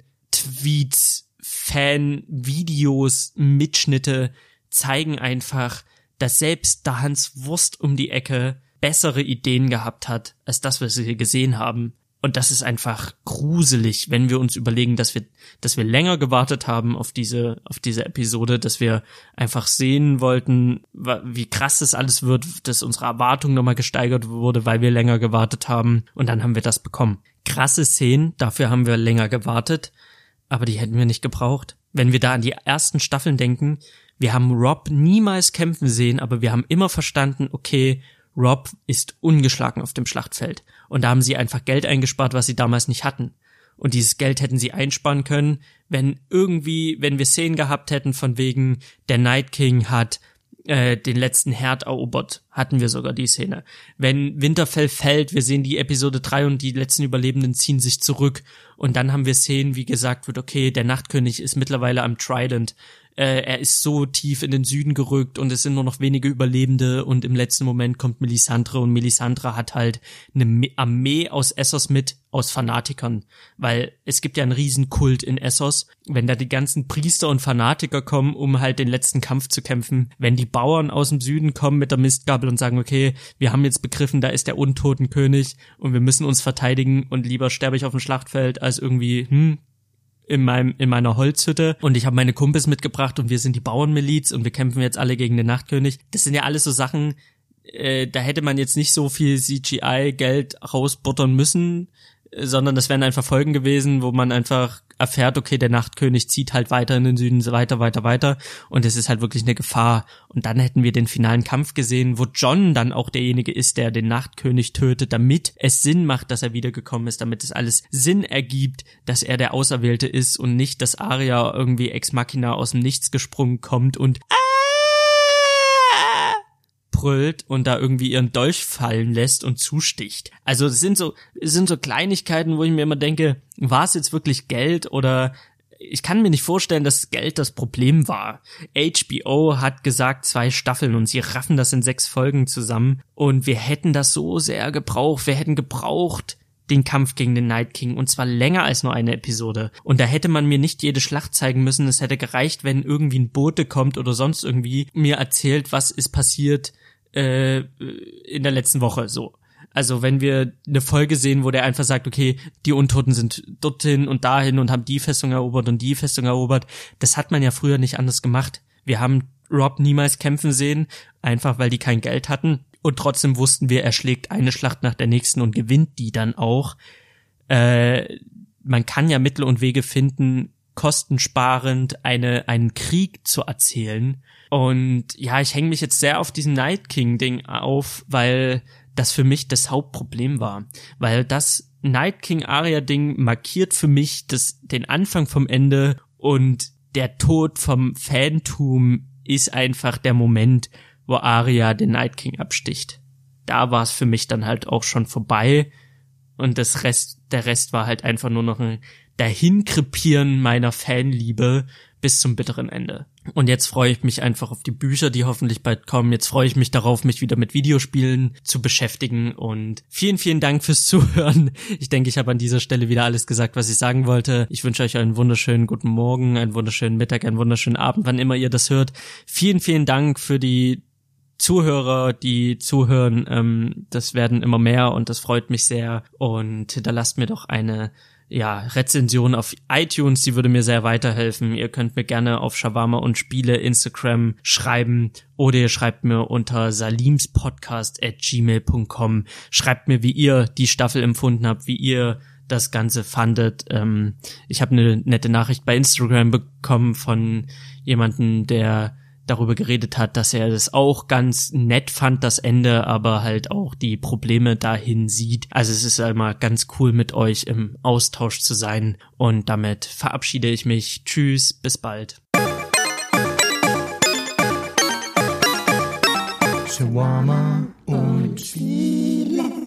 Fan-Videos, Mitschnitte zeigen einfach, dass selbst da Hans Wurst um die Ecke bessere Ideen gehabt hat, als das, was wir gesehen haben. Und das ist einfach gruselig, wenn wir uns überlegen, dass wir, dass wir länger gewartet haben auf diese, auf diese Episode, dass wir einfach sehen wollten, wie krass das alles wird, dass unsere Erwartung nochmal gesteigert wurde, weil wir länger gewartet haben. Und dann haben wir das bekommen. Krasse Szenen, dafür haben wir länger gewartet, aber die hätten wir nicht gebraucht. Wenn wir da an die ersten Staffeln denken, wir haben Rob niemals kämpfen sehen, aber wir haben immer verstanden, okay, Rob ist ungeschlagen auf dem Schlachtfeld. Und da haben sie einfach Geld eingespart, was sie damals nicht hatten. Und dieses Geld hätten sie einsparen können, wenn irgendwie, wenn wir Szenen gehabt hätten von wegen, der Night King hat äh, den letzten Herd erobert, hatten wir sogar die Szene. Wenn Winterfell fällt, wir sehen die Episode 3 und die letzten Überlebenden ziehen sich zurück. Und dann haben wir Szenen, wie gesagt wird, okay, der Nachtkönig ist mittlerweile am Trident äh, er ist so tief in den Süden gerückt und es sind nur noch wenige Überlebende und im letzten Moment kommt Melisandre und Melisandre hat halt eine Armee aus Essos mit, aus Fanatikern, weil es gibt ja einen Riesenkult in Essos, wenn da die ganzen Priester und Fanatiker kommen, um halt den letzten Kampf zu kämpfen, wenn die Bauern aus dem Süden kommen mit der Mistgabel und sagen, okay, wir haben jetzt begriffen, da ist der Untotenkönig und wir müssen uns verteidigen und lieber sterbe ich auf dem Schlachtfeld als irgendwie, hm, in meinem in meiner Holzhütte und ich habe meine Kumpels mitgebracht und wir sind die Bauernmiliz und wir kämpfen jetzt alle gegen den Nachtkönig. Das sind ja alles so Sachen, äh, da hätte man jetzt nicht so viel CGI Geld rausbuttern müssen, sondern das wären einfach Folgen gewesen, wo man einfach erfährt, okay, der Nachtkönig zieht halt weiter in den Süden, weiter, weiter, weiter und es ist halt wirklich eine Gefahr. Und dann hätten wir den finalen Kampf gesehen, wo John dann auch derjenige ist, der den Nachtkönig tötet, damit es Sinn macht, dass er wiedergekommen ist, damit es alles Sinn ergibt, dass er der Auserwählte ist und nicht, dass Arya irgendwie ex machina aus dem Nichts gesprungen kommt und ah! Brüllt und da irgendwie ihren Dolch fallen lässt und zusticht. Also es sind so, es sind so Kleinigkeiten, wo ich mir immer denke, war es jetzt wirklich Geld oder ich kann mir nicht vorstellen, dass Geld das Problem war. HBO hat gesagt zwei Staffeln und sie raffen das in sechs Folgen zusammen und wir hätten das so sehr gebraucht. Wir hätten gebraucht den Kampf gegen den Night King und zwar länger als nur eine Episode. Und da hätte man mir nicht jede Schlacht zeigen müssen. Es hätte gereicht, wenn irgendwie ein Bote kommt oder sonst irgendwie mir erzählt, was ist passiert äh, in der letzten Woche so. Also wenn wir eine Folge sehen, wo der einfach sagt, okay, die Untoten sind dorthin und dahin und haben die Festung erobert und die Festung erobert, das hat man ja früher nicht anders gemacht. Wir haben Rob niemals kämpfen sehen, einfach weil die kein Geld hatten und trotzdem wussten wir, er schlägt eine Schlacht nach der nächsten und gewinnt die dann auch. Äh, man kann ja Mittel und Wege finden, kostensparend eine, einen Krieg zu erzählen. Und ja, ich hänge mich jetzt sehr auf diesen Night King Ding auf, weil das für mich das Hauptproblem war. Weil das Night King Aria Ding markiert für mich das, den Anfang vom Ende und der Tod vom Fantum ist einfach der Moment, wo Aria den Night King absticht. Da war es für mich dann halt auch schon vorbei und das Rest, der Rest war halt einfach nur noch ein Dahinkrepieren meiner Fanliebe bis zum bitteren Ende. Und jetzt freue ich mich einfach auf die Bücher, die hoffentlich bald kommen. Jetzt freue ich mich darauf, mich wieder mit Videospielen zu beschäftigen. Und vielen, vielen Dank fürs Zuhören. Ich denke, ich habe an dieser Stelle wieder alles gesagt, was ich sagen wollte. Ich wünsche euch einen wunderschönen guten Morgen, einen wunderschönen Mittag, einen wunderschönen Abend, wann immer ihr das hört. Vielen, vielen Dank für die Zuhörer, die zuhören. Ähm, das werden immer mehr und das freut mich sehr. Und hinterlasst mir doch eine ja, Rezension auf iTunes, die würde mir sehr weiterhelfen. Ihr könnt mir gerne auf Shawarma und Spiele Instagram schreiben oder ihr schreibt mir unter salimspodcast at gmail.com. Schreibt mir, wie ihr die Staffel empfunden habt, wie ihr das Ganze fandet. Ähm, ich habe eine nette Nachricht bei Instagram bekommen von jemanden, der darüber geredet hat, dass er das auch ganz nett fand, das Ende, aber halt auch die Probleme dahin sieht. Also es ist einmal ganz cool mit euch im Austausch zu sein und damit verabschiede ich mich. Tschüss, bis bald. Shawarma und Spiele.